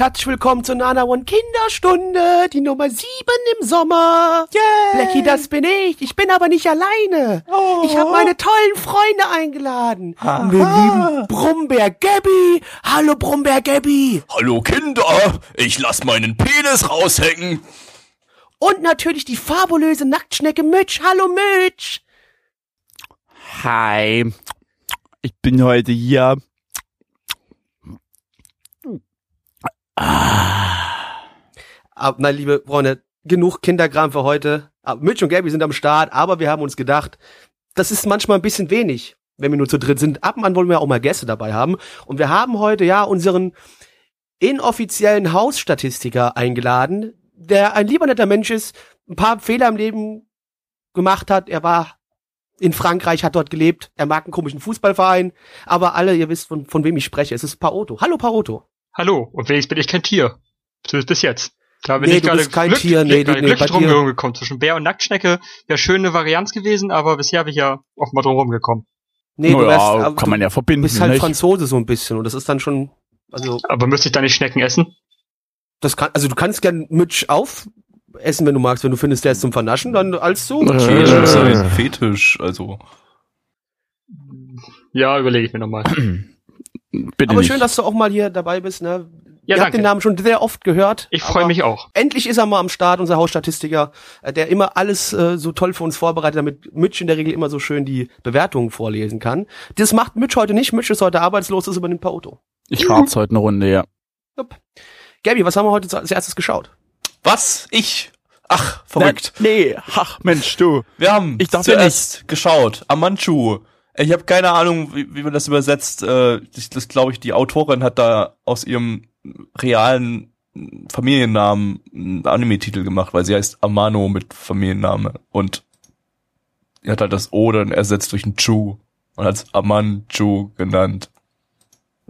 Herzlich willkommen zur Nana One Kinderstunde, die Nummer sieben im Sommer. Yeah. Blackie, das bin ich. Ich bin aber nicht alleine. Oh. Ich habe meine tollen Freunde eingeladen. Aha. Wir lieben Brummbär Gabby. Hallo Brummbär Gabby. Hallo Kinder, ich lass meinen Penis raushängen. Und natürlich die fabulöse Nacktschnecke Mitch. Hallo Mitch. Hi. Ich bin heute hier. Ah, na, liebe Freunde, genug Kinderkram für heute. Ah, Mitch und Gabby sind am Start, aber wir haben uns gedacht, das ist manchmal ein bisschen wenig, wenn wir nur zu dritt sind. Ab und an wollen wir auch mal Gäste dabei haben. Und wir haben heute ja unseren inoffiziellen Hausstatistiker eingeladen, der ein lieber netter Mensch ist, ein paar Fehler im Leben gemacht hat. Er war in Frankreich, hat dort gelebt. Er mag einen komischen Fußballverein. Aber alle, ihr wisst, von, von wem ich spreche. Es ist Paoto. Hallo Paoto. Hallo, und wenigstens bin ich kein Tier. Zumindest bis jetzt. Da bin Nee, ich du gerade bist kein glück- Tier, nee, du- nee, glücklich drum herumgekommen. Zwischen Bär und Nacktschnecke wäre schöne Varianz gewesen, aber bisher bin ich ja offenbar drum rumgekommen. Nee, du naja, wärst, aber kann du man ja verbinden. bist halt nicht? Franzose so ein bisschen. Und das ist dann schon, also, Aber müsste ich da nicht Schnecken essen? das kann, also du kannst gern Mitch aufessen, wenn du magst. Wenn du findest, der ist zum Vernaschen, dann als so. Äh. Fetisch ist ein Fetisch, also. Ja, überlege ich mir nochmal. Bitte Aber nicht. schön, dass du auch mal hier dabei bist, ne? Ja, Ihr habt den danke. Namen schon sehr oft gehört. Ich freue mich auch. Endlich ist er mal am Start, unser Hausstatistiker, äh, der immer alles äh, so toll für uns vorbereitet, damit Mitch in der Regel immer so schön die Bewertungen vorlesen kann. Das macht Mitch heute nicht. Mitch ist heute arbeitslos, das übernimmt Paoto. ich harz heute eine Runde, ja. Jupp. Gabi, was haben wir heute als erstes geschaut? Was? Ich? Ach, verrückt. Nee, ach Mensch, du. Wir haben Ich zuerst geschaut. Amanchu. Ich habe keine Ahnung, wie, wie man das übersetzt. Äh, das, das glaube ich, die Autorin hat da aus ihrem realen Familiennamen einen Anime-Titel gemacht, weil sie heißt Amano mit Familienname. Und hat halt das O dann ersetzt durch ein Chu und hat es Amanchu genannt.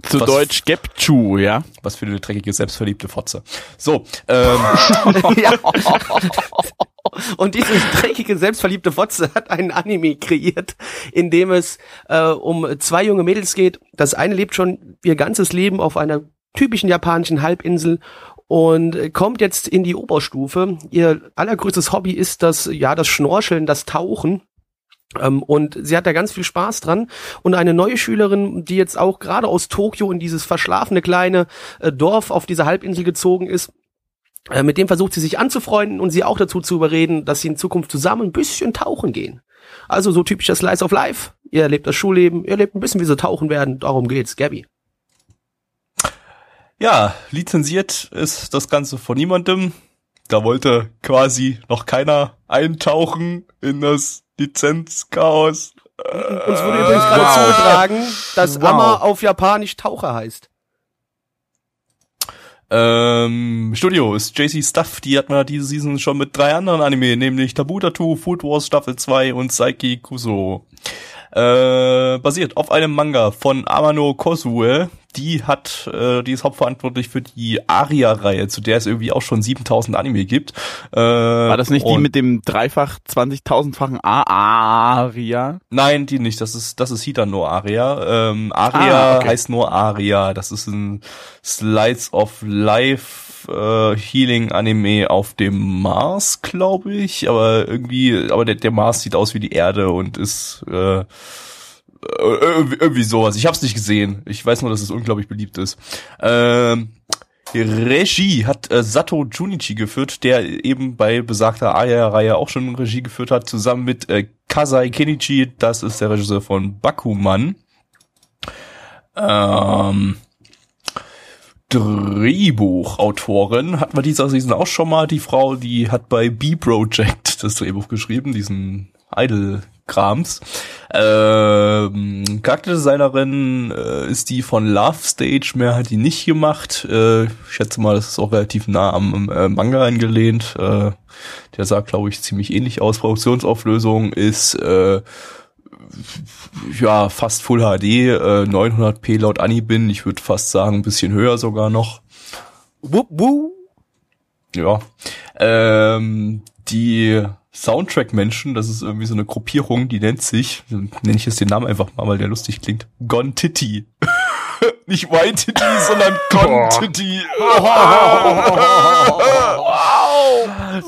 Zu Was- Deutsch Gepchu, ja. Was für eine dreckige, selbstverliebte Fotze. So, ähm. Und diese dreckige, selbstverliebte Fotze hat einen Anime kreiert, in dem es äh, um zwei junge Mädels geht. Das eine lebt schon ihr ganzes Leben auf einer typischen japanischen Halbinsel und kommt jetzt in die Oberstufe. Ihr allergrößtes Hobby ist das, ja, das Schnorcheln, das Tauchen. Ähm, und sie hat da ganz viel Spaß dran. Und eine neue Schülerin, die jetzt auch gerade aus Tokio in dieses verschlafene kleine äh, Dorf auf dieser Halbinsel gezogen ist, mit dem versucht sie sich anzufreunden und sie auch dazu zu überreden, dass sie in Zukunft zusammen ein bisschen tauchen gehen. Also so typischer Slice of Life. Ihr erlebt das Schulleben, ihr erlebt ein bisschen, wie sie tauchen werden. Darum geht's, Gabby. Ja, lizenziient ist das Ganze von niemandem. Da wollte quasi noch keiner eintauchen in das Lizenzchaos. Uns wurde übrigens gerade wow. zugetragen, dass Wow. Amma auf Japanisch Taucher heißt. Ähm, Studio ist JC Stuff, die hat man diese Season schon mit drei anderen Anime, nämlich Tabu Tattoo, Food Wars Staffel 2 und Saiki Kuso. Äh, basiert auf einem Manga von Amano Kosue. Die hat, äh, die ist hauptverantwortlich für die Aria-Reihe, zu der es irgendwie auch schon 7000 Anime gibt. Äh, War das nicht die mit dem dreifach 20.000-fachen A-Aria? Nein, die nicht. Das ist, das ist Hita no Aria. Ähm, Aria Ah, okay. heißt nur Aria. Das ist ein Slides of Life äh, Healing Anime auf dem Mars, glaube ich. Aber irgendwie, aber der, der Mars sieht aus wie die Erde und ist äh, irgendwie, irgendwie sowas. Ich habe es nicht gesehen. Ich weiß nur, dass es unglaublich beliebt ist. Ähm, Regie hat äh, Sato Junichi geführt, der eben bei besagter Aya-Reihe auch schon Regie geführt hat, zusammen mit äh, Kasai Kenichi, das ist der Regisseur von Bakuman. Ähm, Drehbuchautorin hatten wir dieser Season auch schon mal. Die Frau, die hat bei B-Project das Drehbuch geschrieben, diesen Idol-Krams. Ähm, Charakterdesignerin äh, ist die von Love Stage, mehr hat die nicht gemacht. Äh, ich schätze mal, das ist auch relativ nah am äh, Manga angelehnt. Äh, der sah, glaube ich, ziemlich ähnlich aus. Produktionsauflösung ist äh, ja fast Full HD, äh, 900p laut Anibin. Ich würde fast sagen, ein bisschen höher sogar noch. Wup, wup. Ja. Ähm, die Soundtrack-Menschen, das ist irgendwie so eine Gruppierung, die nennt sich, nenne ich jetzt den Namen einfach mal, weil der lustig klingt, Gon Titty. Nicht White Titty, sondern Gon Boah. Titty. Wow.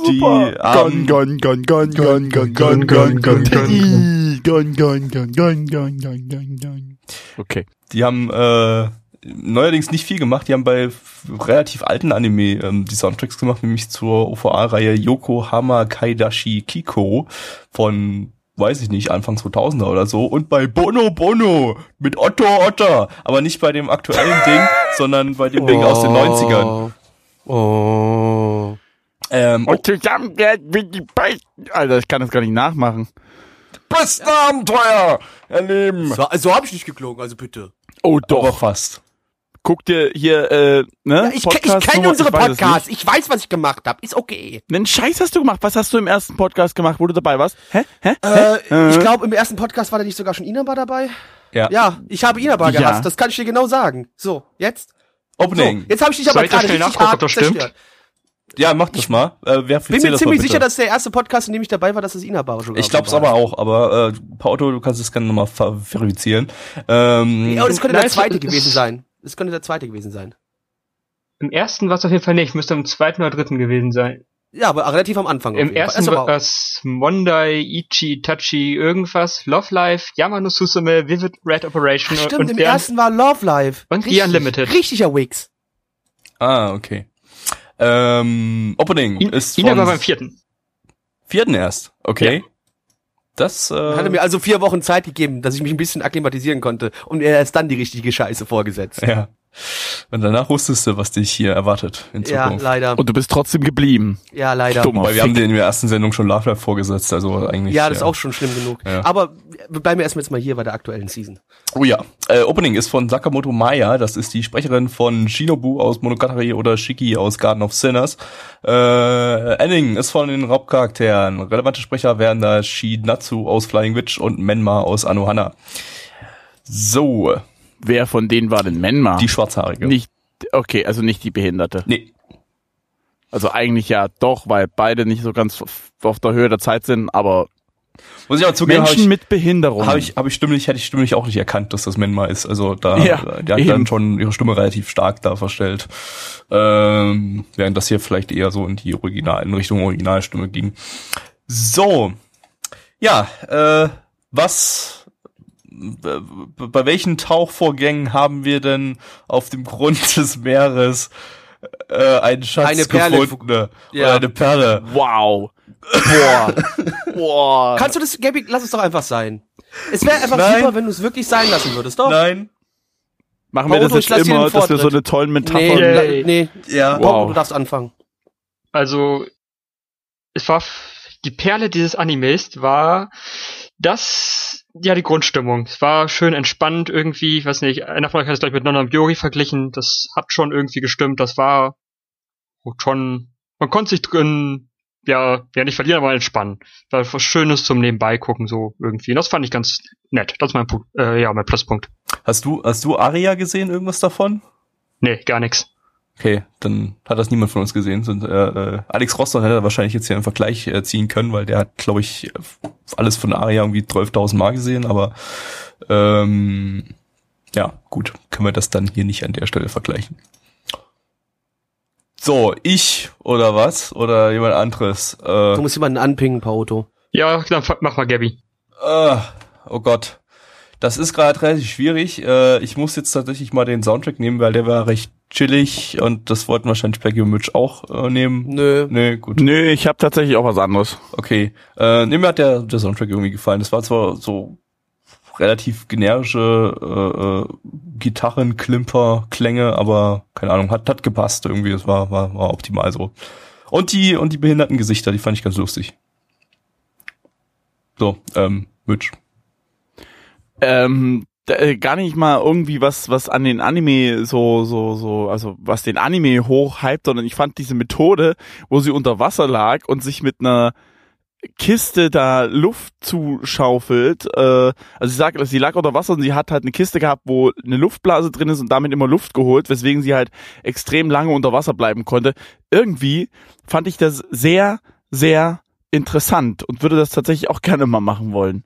Die haben, Gun, gun, gun, gun, gun, gun, gun, gun, Teddy. Gun, gun, gun, gun, gun, gun, gun, gun. Okay. die haben äh, neuerdings nicht viel gemacht. Die haben bei relativ alten Anime ähm, die Soundtracks gemacht, nämlich zur OVA-Reihe Yokohama Kaidashi Kiko von weiß ich nicht, Anfang 2000er oder so. Und bei Bono Bono mit Otto Otter. Aber nicht bei dem aktuellen Ding, sondern bei dem Ding aus den 90ern. Oh. Ähm, Und zusammen werden wir die besten. Alter, ich kann das gar nicht nachmachen. Besten Abenteuer erleben. So, so habe ich nicht geklungen, also bitte. Oh Aber doch. fast. Guck dir hier, äh, ne? Ich, ke- ich Podcast kenne unsere ich weiß es Podcasts. Ich weiß, was ich gemacht habe. Ist okay. Nen Scheiß hast du gemacht. Was hast du im ersten Podcast gemacht, wo du dabei warst? Hä? Hä? Äh, ich glaube, im ersten Podcast war da nicht sogar schon Inaba dabei. Ja. Ja, ich habe Inaba Ja. gehasst. Das kann ich dir genau sagen. So, jetzt? So, Opening. jetzt habe ich dich aber gerade richtig nachgucken, ob hart das stimmt? zerstört. Ja, mach das mal. Äh, wer Bin mir ziemlich sicher, dass der erste Podcast, in dem ich dabei war, dass es Inaba schon Ich glaub's aber auch, aber äh, Pauto, du kannst es gerne nochmal ver verifizieren. Ähm, Ja, und es könnte Nein, der es- zweite es- gewesen sein. Es könnte der zweite gewesen sein. Im ersten war es auf jeden Fall nicht, müsste im zweiten oder dritten gewesen sein. Ja, aber relativ am Anfang. Im ersten aber war das Mondai, Ichi, Tachi, irgendwas, Love Life, Yamano Susume, Vivid Red Operation Stimmt, und im der- ersten war Love Live. Und The Richtig- Unlimited. Richtiger Wix. ah, okay. Ähm, Opening In, ist von war beim vierten. vierten erst. Okay. Das äh, Hat er mir also vier Wochen Zeit gegeben, dass ich mich ein bisschen akklimatisieren konnte. Und er ist dann die richtige Scheiße vorgesetzt. ja. Und danach wusstest du, was dich hier erwartet in Ja, Zukunft. leider. Und du bist trotzdem geblieben. Ja, leider. Dumm. Weil wir haben dir in der ersten Sendung schon Love Life vorgesetzt, also eigentlich. Ja, das ist auch schon schlimm genug. Ja. Aber wir bleiben erstmal jetzt mal hier bei der aktuellen Season. Oh ja. Äh, Opening ist von Sakamoto Maya, das ist die Sprecherin von Shinobu aus Monogatari oder Shiki aus Garden of Sinners. Äh, Ending ist von den Hauptcharakteren. Relevante Sprecher wären da Shinatsu aus Flying Witch und Menma aus Anohana. So, Wer von denen war denn Menma? die Schwarzhaarige. Nicht, okay, also nicht die Behinderte. Nee, Also eigentlich ja doch, weil beide nicht so ganz auf- der Höhe der Zeit sind, aber muss ich aber zugeben, habe Menschen ich, mit Behinderung. hab ich, hab ich stimmlich, hätte ich stimmlich auch nicht erkannt, dass das Menma ist. Also da, Ja, die hat dann schon ihre Stimme relativ stark da verstellt. Ähm, während das hier vielleicht eher so in die Original, in Richtung Originalstimme ging. So. Ja, äh, was, bei welchen Tauchvorgängen haben wir denn auf dem Grund des Meeres äh, einen Schatz Eine Perle gefunden? Ja. Oder eine Perle? wow. Boah. Boah. Kannst du das, Gabi, lass es doch einfach sein. Es wäre einfach Nein. super, wenn du es wirklich sein lassen würdest, doch? Nein? Machen wir Auto, das jetzt immer, dass wir so eine tollen Nee, Metaphern... Ja. la- nee. Ja. Wow. Wow. du darfst anfangen. Also, es war, f- die Perle dieses Animes war das, ja, die Grundstimmung. Es war schön entspannt irgendwie, ich weiß nicht, einer von euch hat es gleich mit Nonna Biori verglichen, das hat schon irgendwie gestimmt, das war schon, man konnte sich drin, ja, ja nicht verlieren, aber entspannen. War was Schönes zum Nebenbei gucken, so irgendwie. Und das fand ich ganz nett. Das ist mein, äh, ja, mein Pluspunkt. Hast du, hast du Aria gesehen, irgendwas davon? Nee, gar nix. Okay, dann hat das niemand von uns gesehen. Sind, äh, äh, Alex Roston hätte wahrscheinlich jetzt hier einen Vergleich äh, ziehen können, weil der hat, glaube ich, äh, alles von Aria irgendwie 12.000 Mal gesehen, aber ähm, ja, gut, können wir das dann hier nicht an der Stelle vergleichen. So, ich oder was? Oder jemand anderes? Äh, Du musst jemanden anpingen, Pauto. Ja, dann mach mal Gabby. äh, oh Gott. Das ist gerade relativ schwierig. Äh, ich muss jetzt tatsächlich mal den Soundtrack nehmen, weil der war recht chillig und das wollten wahrscheinlich Becky und Mitch auch äh, nehmen. Nö. Nee, gut. Nö, ich habe tatsächlich auch was anderes. Okay. Äh, nee, mir hat der, der Soundtrack irgendwie gefallen. Das war zwar so relativ generische äh, äh, Gitarren, Klimper, Klänge, aber keine Ahnung, hat, hat gepasst irgendwie. Es war, war, war optimal so. Und die, und die behinderten Gesichter, die fand ich ganz lustig. So, ähm, Mitch. ähm, äh, gar nicht mal irgendwie was, was an den Anime so, so, so, also was den Anime hochhypt, sondern ich fand diese Methode, wo sie unter Wasser lag und sich mit einer Kiste da Luft zuschaufelt. Äh, also sie sagt, sie lag unter Wasser und sie hat halt eine Kiste gehabt, wo eine Luftblase drin ist und damit immer Luft geholt, weswegen sie halt extrem lange unter Wasser bleiben konnte. Irgendwie fand ich das sehr, sehr interessant und würde das tatsächlich auch gerne mal machen wollen.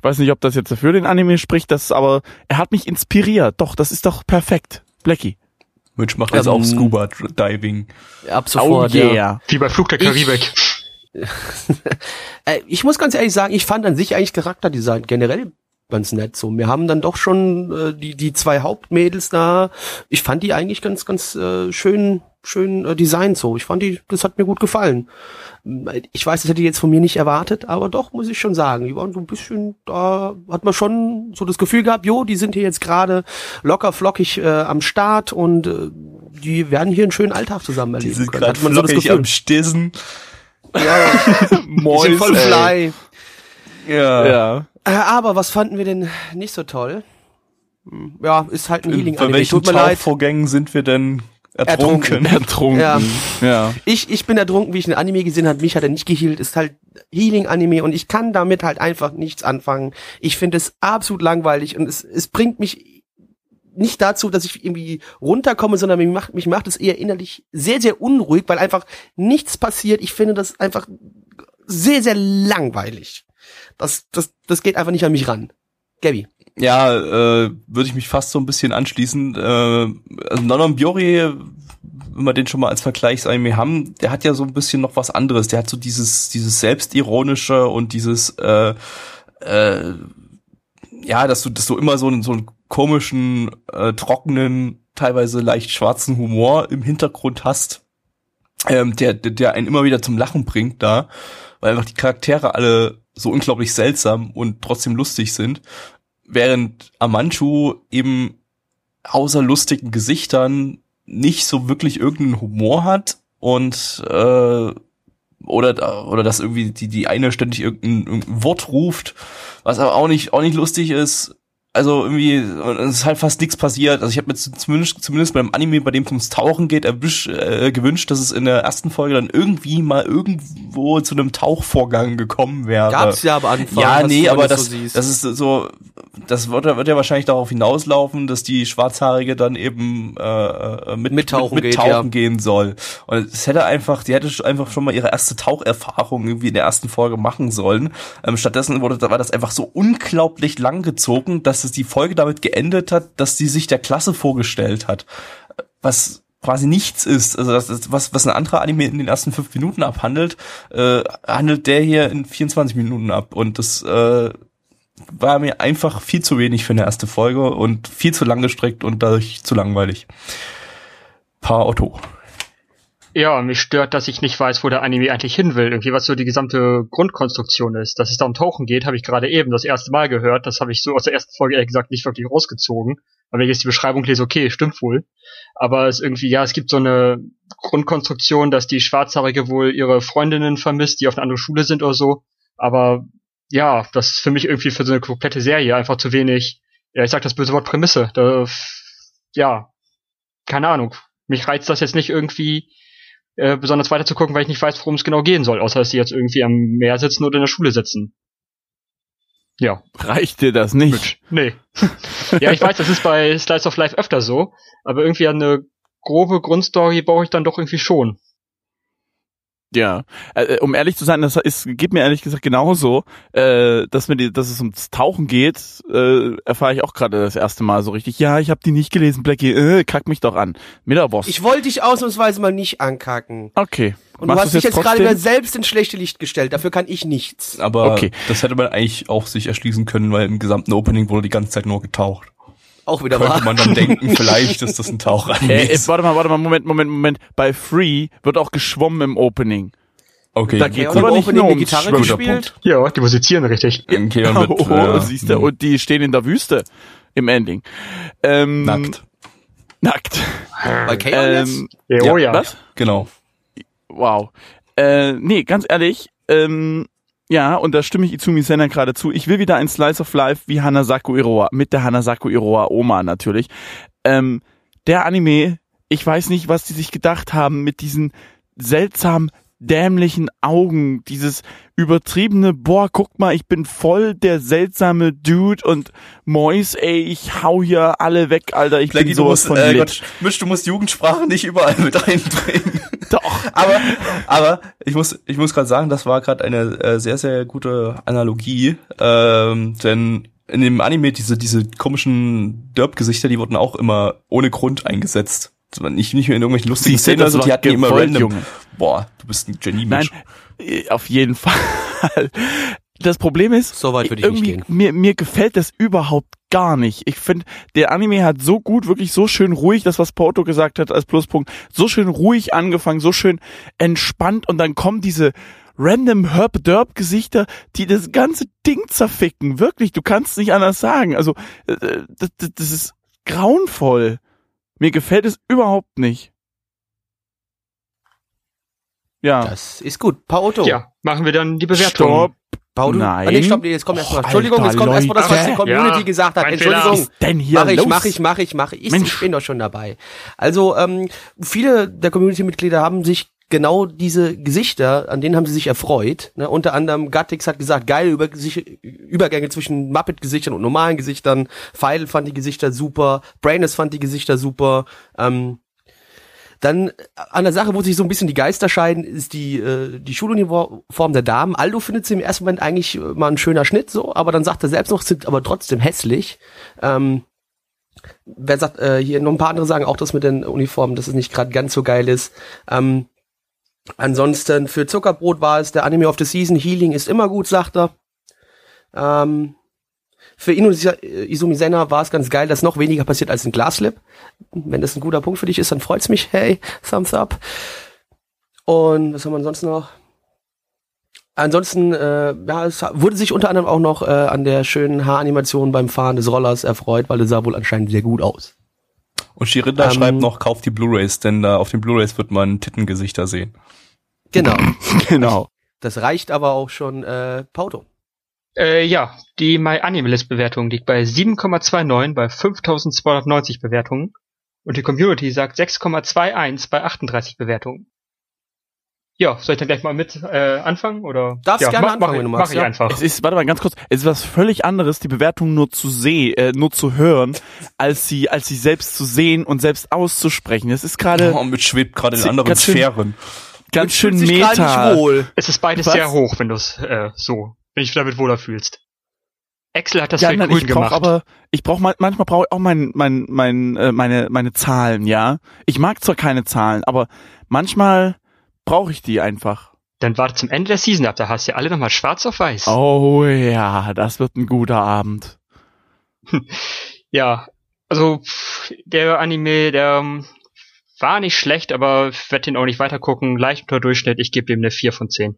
Ich weiß nicht, ob das jetzt für den Anime spricht, das aber er hat mich inspiriert. Doch, das ist doch perfekt. Blackie. Mitch macht jetzt Ähm, auch Scuba Diving. Ab sofort, oh yeah. ja. Wie bei Flug der Ich- Karibik. Äh, ich muss ganz ehrlich sagen, ich fand an sich eigentlich Charakterdesign generell ganz nett so. Wir haben dann doch schon äh, die die zwei Hauptmädels da. Ich fand die eigentlich ganz ganz äh, schön schön äh, designt so. Ich fand die das hat mir gut gefallen. Ich weiß, das hätte ich jetzt von mir nicht erwartet, aber doch muss ich schon sagen, die waren so ein bisschen da hat man schon so das Gefühl gehabt, jo, die sind hier jetzt gerade locker flockig äh, am Start und äh, die werden hier einen schönen Alltag zusammen Die erleben sind können. gerade Hat man so das flockig Gefühl. am Stissen. Die sind voll fly. Ja. Ja. Äh, aber was fanden wir denn nicht so toll? Hm, Ja, ist halt ein healing Bei welchen Tut mir leid. Sind wir denn ertrunken? Ertrunken. Ja. ja. Ich, ich bin ertrunken, wie ich ein Anime gesehen habe. Mich hat er nicht geheilt. Ist halt Healing Anime und ich kann damit halt einfach nichts anfangen. Ich finde es absolut langweilig und es, es bringt mich nicht dazu, dass ich irgendwie runterkomme, sondern mich macht, mich macht es eher innerlich sehr, sehr unruhig, weil einfach nichts passiert. Ich finde das einfach sehr, sehr langweilig. Das, das, das geht einfach nicht an mich ran. Gabby. Ja, äh, würde ich mich fast so ein bisschen anschließen. Äh, also Nonon Biori, wenn wir den schon mal als Vergleichsanime haben, der hat ja so ein bisschen noch was anderes. Der hat so dieses, dieses selbstironische und dieses, äh, äh, ja, dass du, dass du immer so einen, so einen komischen, äh, trockenen, teilweise leicht schwarzen Humor im Hintergrund hast, ähm, der, der einen immer wieder zum Lachen bringt da, weil einfach die Charaktere alle so unglaublich seltsam und trotzdem lustig sind während Amanchu eben außer lustigen Gesichtern nicht so wirklich irgendeinen Humor hat und äh, oder oder dass irgendwie die die eine ständig irgendein, irgendein Wort ruft, was aber auch nicht auch nicht lustig ist. Also irgendwie es ist halt fast nichts passiert. Also ich habe mir zumindest zumindest beim Anime, bei dem es ums Tauchen geht, erwisch, äh, gewünscht, dass es in der ersten Folge dann irgendwie mal irgendwo zu einem Tauchvorgang gekommen wäre. Gab's ja am Anfang. Ja, nee, aber das, so das ist so, das wird, wird ja wahrscheinlich darauf hinauslaufen, dass die Schwarzhaarige dann eben äh, mit, Mittauchen mit, mit geht, tauchen ja. gehen soll. Und es hätte einfach, die hätte einfach schon mal ihre erste Taucherfahrung irgendwie in der ersten Folge machen sollen. Ähm, stattdessen wurde, war das einfach so unglaublich lang gezogen, dass es die Folge damit geendet hat, dass sie sich der Klasse vorgestellt hat. Was quasi nichts ist. Also das ist was, was ein anderer Anime in den ersten fünf Minuten abhandelt, äh, handelt der hier in 24 Minuten ab. Und das äh, war mir einfach viel zu wenig für eine erste Folge und viel zu lang gestreckt und dadurch zu langweilig. Paar Otto. Ja, mich stört, dass ich nicht weiß, wo der Anime eigentlich hin will. Irgendwie, was so die gesamte Grundkonstruktion ist. Dass es da um Tauchen geht, habe ich gerade eben das erste Mal gehört. Das habe ich so aus der ersten Folge ehrlich gesagt nicht wirklich rausgezogen. Aber wenn ich jetzt die Beschreibung lese, okay, stimmt wohl. Aber es irgendwie, ja, es gibt so eine Grundkonstruktion, dass die Schwarzhaarige wohl ihre Freundinnen vermisst, die auf eine andere Schule sind oder so. Aber ja, das ist für mich irgendwie für so eine komplette Serie einfach zu wenig. Ja, ich sag das böse Wort Prämisse. Da, ja, keine Ahnung. Mich reizt das jetzt nicht irgendwie äh, besonders weiter zu gucken, weil ich nicht weiß, worum es genau gehen soll, außer dass sie jetzt irgendwie am Meer sitzen oder in der Schule sitzen. Ja, Reicht dir das nicht? nee. ja, ich weiß, das ist bei Slice of Life öfter so, aber irgendwie eine grobe Grundstory baue ich dann doch irgendwie schon. Ja, äh, um ehrlich zu sein, das ist, geht mir ehrlich gesagt genauso, äh, dass mir die, dass es ums Tauchen geht, äh, erfahre ich auch gerade das erste Mal so richtig. Ja, ich habe die nicht gelesen, Blackie, äh, kack mich doch an. Mittwochs. Ich wollte dich ausnahmsweise mal nicht ankacken. Okay. Und Machst du hast dich jetzt gerade trotzdem? wieder selbst ins schlechte Licht gestellt. Dafür kann ich nichts. Aber Okay. das hätte man eigentlich auch sich erschließen können, weil im gesamten Opening wurde die ganze Zeit nur getaucht. Auch wieder Könnte wahr. man dann denken, vielleicht ist das ein Tauchanime. Äh, warte mal, warte mal, Moment, Moment, Moment. Bei Free wird auch geschwommen im Opening. Okay, Da Ja, im aber nicht nur die ums Gitarre gespielt. Ja, die musizieren richtig. okay dann wird, oh, äh, siehst du, und die stehen in der Wüste im Ending. Ähm, nackt. Nackt. Bei Kaon jetzt? Ähm, Ja, oh ja. Was? Genau. Wow. Äh, nee, ganz ehrlich, ähm, Ja, und da stimme ich Izumi Senna gerade zu. Ich will wieder ein Slice of Life wie Hanasaku Iroha, mit der Hanasaku Iroha Oma natürlich. Ähm, der Anime, ich weiß nicht, was die sich gedacht haben mit diesen seltsam dämlichen Augen, dieses übertriebene, boah, guck mal, ich bin voll der seltsame Dude und Mois, ey, ich hau hier alle weg, Alter, ich Blackie, bin du sowas musst, von äh. Gott, Misch, du musst Jugendsprache nicht überall mit einbringen. Doch. aber, aber ich muss, ich muss gerade sagen, das war gerade eine äh, sehr, sehr gute Analogie, ähm, denn in dem Anime diese, diese komischen Derp-Gesichter, die wurden auch immer ohne Grund eingesetzt. Nicht, nicht nur in irgendwelchen lustigen Szenen, das also die hatten immer random. Junge. Boah, du bist ein Genie, Nein, äh, auf jeden Fall. Das Problem ist, So weit würde ich nicht irgendwie gehen. mir mir gefällt das überhaupt gar nicht. Ich finde, der Anime hat so gut, wirklich so schön ruhig, das was Porto gesagt hat als Pluspunkt, so schön ruhig angefangen, so schön entspannt und dann kommen diese random Herb Derb Gesichter, die das ganze Ding zerficken. Wirklich, du kannst nicht anders sagen. Also äh, das, das, das ist grauenvoll. Mir gefällt es überhaupt nicht. Ja. Das ist gut. Paoto. Ja, machen wir dann die Bewertung. Stopp. Nein. Ah, nee, stopp, nee, jetzt kommt erstmal. Entschuldigung, jetzt kommt erstmal das, was die. Community Ja, gesagt hat. Entschuldigung. Was ist denn hier Mach ich, los? mach ich, mach ich, mach ich. Ich Mensch. bin doch schon dabei. Also, ähm, viele der Community-Mitglieder haben sich genau diese Gesichter, an denen haben sie sich erfreut. Ne? Unter anderem Gattix hat gesagt, geil über Übergänge zwischen Muppet-Gesichtern und normalen Gesichtern. Feidel fand die Gesichter super. Brainus fand die Gesichter super. Ähm, dann äh, an der Sache, wo sich so ein bisschen die Geister scheiden, ist die, äh, die Schuluniform der Damen. Aldo findet sie im ersten Moment eigentlich äh, mal ein schöner Schnitt so, aber dann sagt er selbst noch, sind aber trotzdem hässlich. Ähm, wer sagt, äh, hier noch ein paar andere sagen auch das mit den Uniformen, dass es nicht gerade ganz so geil ist. Ähm, ansonsten für Zuckerbrot war es der Anime of the Season. Healing ist immer gut, sagt er. Ähm, für Inu- Izumi Senna war es ganz geil, dass noch weniger passiert als in Glaslip. Wenn das ein guter Punkt für dich ist, dann freut's mich. Hey, thumbs up. Und was haben wir sonst noch? Ansonsten, äh, ja, es wurde sich unter anderem auch noch äh, an der schönen Haaranimation beim Fahren des Rollers erfreut, weil es sah wohl anscheinend sehr gut aus. Und Shirinda Ähm, schreibt noch, kauft die Blu-Rays, denn da auf den Blu-Rays wird man Tittengesichter sehen. Genau. Genau. Das reicht aber auch schon, äh, Pauto. Äh, ja, die MyAnimalist-Bewertung liegt bei 7,29 bei 5290 Bewertungen. Und die Community sagt 6,21 bei 38 Bewertungen. Ja, soll ich dann gleich mal mit äh, anfangen? Oder? Darfst ja, gerne mach, anfangen, mach, wenn du mach magst, ich ja. einfach. Es ist, warte mal ganz kurz, es ist was völlig anderes, die Bewertung nur zu sehen, äh, nur zu hören, als sie, als sie selbst zu sehen und selbst auszusprechen. Das ist gerade Oh, mit schwebt gerade in anderen ganz schön- Sphären. ganz schön sich gerade meta. Es ist beides Was? sehr hoch, wenn du es äh, so, wenn dich damit wohler fühlst. Excel hat das Ja, für nein, ich brauche gemacht. aber, ich brauche manchmal brauche ich auch mein, mein, mein, äh, meine, meine Zahlen, ja. Ich mag zwar keine Zahlen, aber manchmal brauche ich die einfach. Dann warte zum Ende der Season ab, da hast du ja alle nochmal schwarz auf weiß. Oh ja, das wird ein guter Abend. Ja, also der Anime, der ähm, war nicht schlecht, aber ich werde den auch nicht weiter gucken. Leicht unter Durchschnitt, ich gebe dem eine 4 von 10.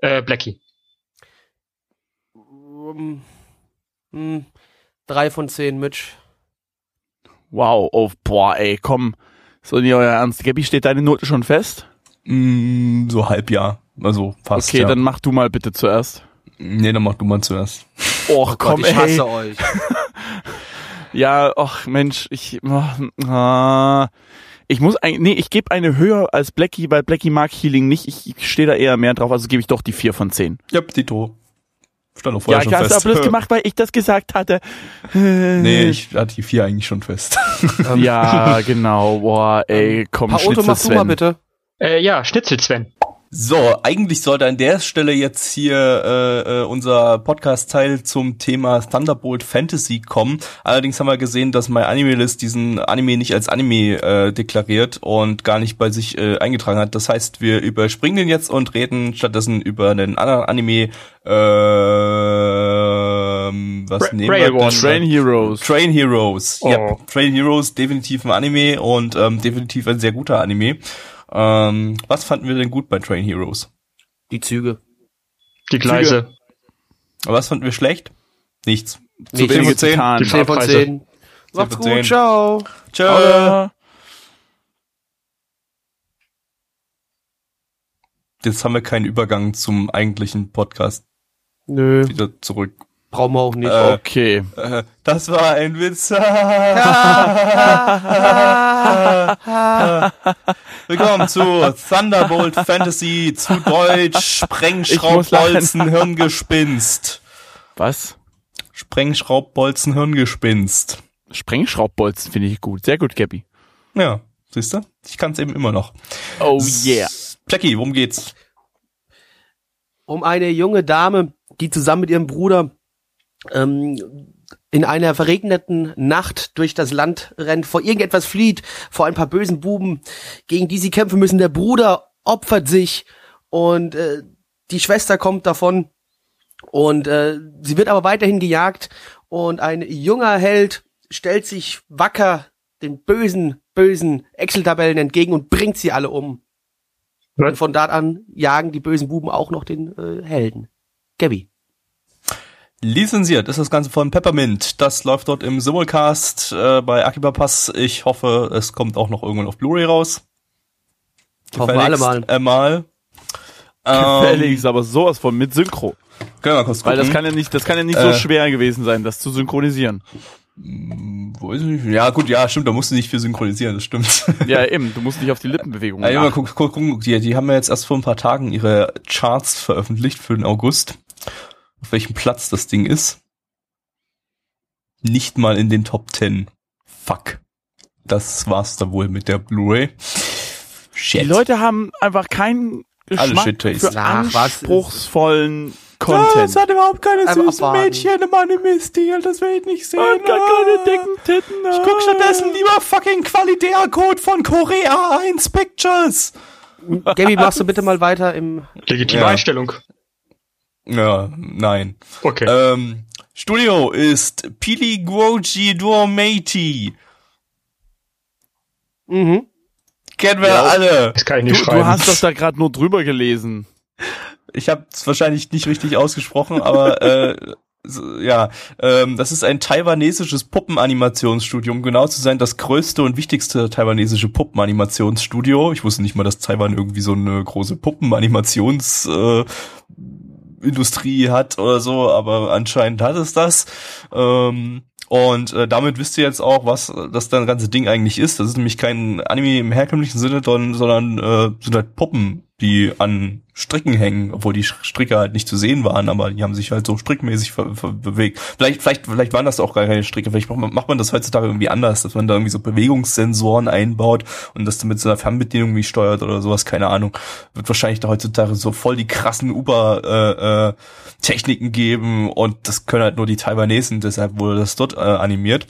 Äh, Blackie. Um, hm, drei von zehn, Mitch. Wow, oh boah, ey, komm. So nicht euer Ernst. Gabby, steht deine Note schon fest? Mm, so halb ja. Also fast. Okay, ja. dann mach du mal bitte zuerst. Nee, dann mach du mal zuerst. Och, komm, Gott, ich ey. hasse euch. Ja, ach Mensch, ich ah, ich muss eigentlich nee, ich gebe eine höher als Blackie, weil Blackie mag Healing nicht. Ich, ich stehe da eher mehr drauf, also gebe ich doch die 4 von 10. Ja, Tito. Stand Ja, vorher ich schon hab's fest. aber bloß gemacht, weil ich das gesagt hatte. Nee, ich hatte die vier eigentlich schon fest. Ja, genau. Boah, ey, komm, Paoto, Schnitzel mach du mal Sven. bitte. Äh, ja, Schnitzel Sven. So, eigentlich sollte an der Stelle jetzt hier äh, äh, unser Podcast-Teil zum Thema Thunderbolt Fantasy kommen. Allerdings haben wir gesehen, dass My Anime List diesen Anime nicht als Anime äh, deklariert und gar nicht bei sich äh, eingetragen hat. Das heißt, wir überspringen den jetzt und reden stattdessen über einen anderen Anime. ähm, was Ra- nehmen wir? One. Train Heroes. Train Heroes. Oh. Ja, Train Heroes, definitiv ein Anime und ähm, definitiv ein sehr guter Anime. Ähm, was fanden wir denn gut bei Train Heroes? Die Züge. Die Gleise. Aber was fanden wir schlecht? Nichts. Zu zehn wenige von zehn. Titanen. Die 10 von Fahrpreise. 10. Macht's von 10. gut, ciao. Ciao. Jetzt haben wir keinen Übergang zum eigentlichen Podcast Nö, wieder zurück. brauchen wir auch nicht. Äh, Okay. Äh, das war ein Witz. Willkommen zu Thunderbolt Fantasy, zu Deutsch, Sprengschraubbolzen, Hirngespinst. Was? Sprengschraubbolzen, Hirngespinst. Sprengschraubbolzen finde ich gut. Sehr gut, Gabby. Ja, siehst du? Ich kann es eben immer noch. Oh yeah. Jackie, worum geht's? um eine junge Dame, die zusammen mit ihrem Bruder ähm, in einer verregneten Nacht durch das Land rennt, vor irgendetwas flieht, vor ein paar bösen Buben, gegen die sie kämpfen müssen. Der Bruder opfert sich und äh, die Schwester kommt davon und äh, sie wird aber weiterhin gejagt und ein junger Held stellt sich wacker den bösen, bösen Excel-Tabellen entgegen und bringt sie alle um. Und von dort an jagen die bösen Buben auch noch den äh, Helden. Gabby. Lizenziert ist das Ganze von Peppermint. Das läuft dort im Simulcast äh, bei Akiba Pass. Ich hoffe, es kommt auch noch irgendwann auf Blu-ray raus. Hoffen wir alle mal. Gefälligst Einmal. Gefälligst, aber sowas von mit Synchro. Können wir mal kurz Weil das gucken. kann ja nicht, das kann ja nicht so Äh. schwer gewesen sein, das zu synchronisieren. Weiß ich nicht. Ja, gut, ja, stimmt, da musst du nicht viel synchronisieren, das stimmt. Ja, eben, du musst nicht auf die Lippenbewegungen Ja, mal achten. guck, guck, guck, die, die haben ja jetzt erst vor ein paar Tagen ihre Charts veröffentlicht für den August. Auf welchem Platz das Ding ist. Nicht mal in den Top 10. Fuck. Das war's da wohl mit der Blu-ray. Shit. Die Leute haben einfach keinen Alle Geschmack Shit-Taste. für Ach, anspruchsvollen Ah, Content. es hat überhaupt keine Einfach süßen abwarten. Mädchen im Anime-Stil, das will ich nicht sehen. Und gar keine dicken Titten. Ich guck stattdessen lieber fucking Qualitätscode von Korea 1 Pictures. Gabby, machst du bitte mal weiter im Legitime Ja. Einstellung. Ja, nein. Okay. Ähm, Studio ist Pili Guoji Dormeiti. Mhm. Kennen wir Ja. alle. das kann ich Du, nicht schreiben. du hast doch da gerade nur drüber gelesen. Ich habe es wahrscheinlich nicht richtig ausgesprochen, aber äh, ja, ähm, das ist ein taiwanesisches Puppenanimationsstudio, um genau zu sein, das größte und wichtigste taiwanesische Puppenanimationsstudio. Ich wusste nicht mal, dass Taiwan irgendwie so eine große Puppenanimations äh, Industrie hat oder so, aber anscheinend hat es das. Ähm, und äh, damit wisst ihr jetzt auch, was das dann ganze Ding eigentlich ist. Das ist nämlich kein Anime im herkömmlichen Sinne, sondern, sondern äh, sind halt Puppen, die an Stricken hängen, obwohl die Stricke halt nicht zu sehen waren, aber die haben sich halt so strickmäßig bewegt. Vielleicht, vielleicht, vielleicht waren das auch gar keine Stricke. Vielleicht macht man, macht man das heutzutage irgendwie anders, dass man da irgendwie so Bewegungssensoren einbaut und das dann mit so einer Fernbedienung irgendwie steuert oder sowas. Keine Ahnung. Wird wahrscheinlich da heutzutage so voll die krassen Uber äh, äh, geben und das können halt nur die Taiwanesen, deshalb wurde das dort äh, animiert.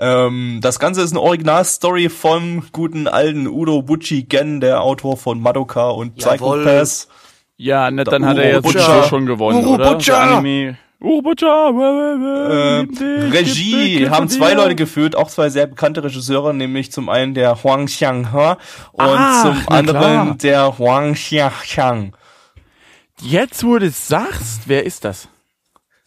Ähm, das Ganze ist eine Originalstory vom guten alten Udo Bucci Gen, der Autor von Madoka und Psycho Jawohl. Pass. Ja, ne, dann Der hat er ja sowieso Butcher. schon gewonnen, Uro oder? Butcher. Uro Butcher. Äh, Regie haben zwei dir. Leute geführt, auch zwei sehr bekannte Regisseure, nämlich zum einen der Huang Xianghe und Ach, zum anderen klar. der Huang Xiaqiang. Jetzt, wo du es sagst, wer ist das?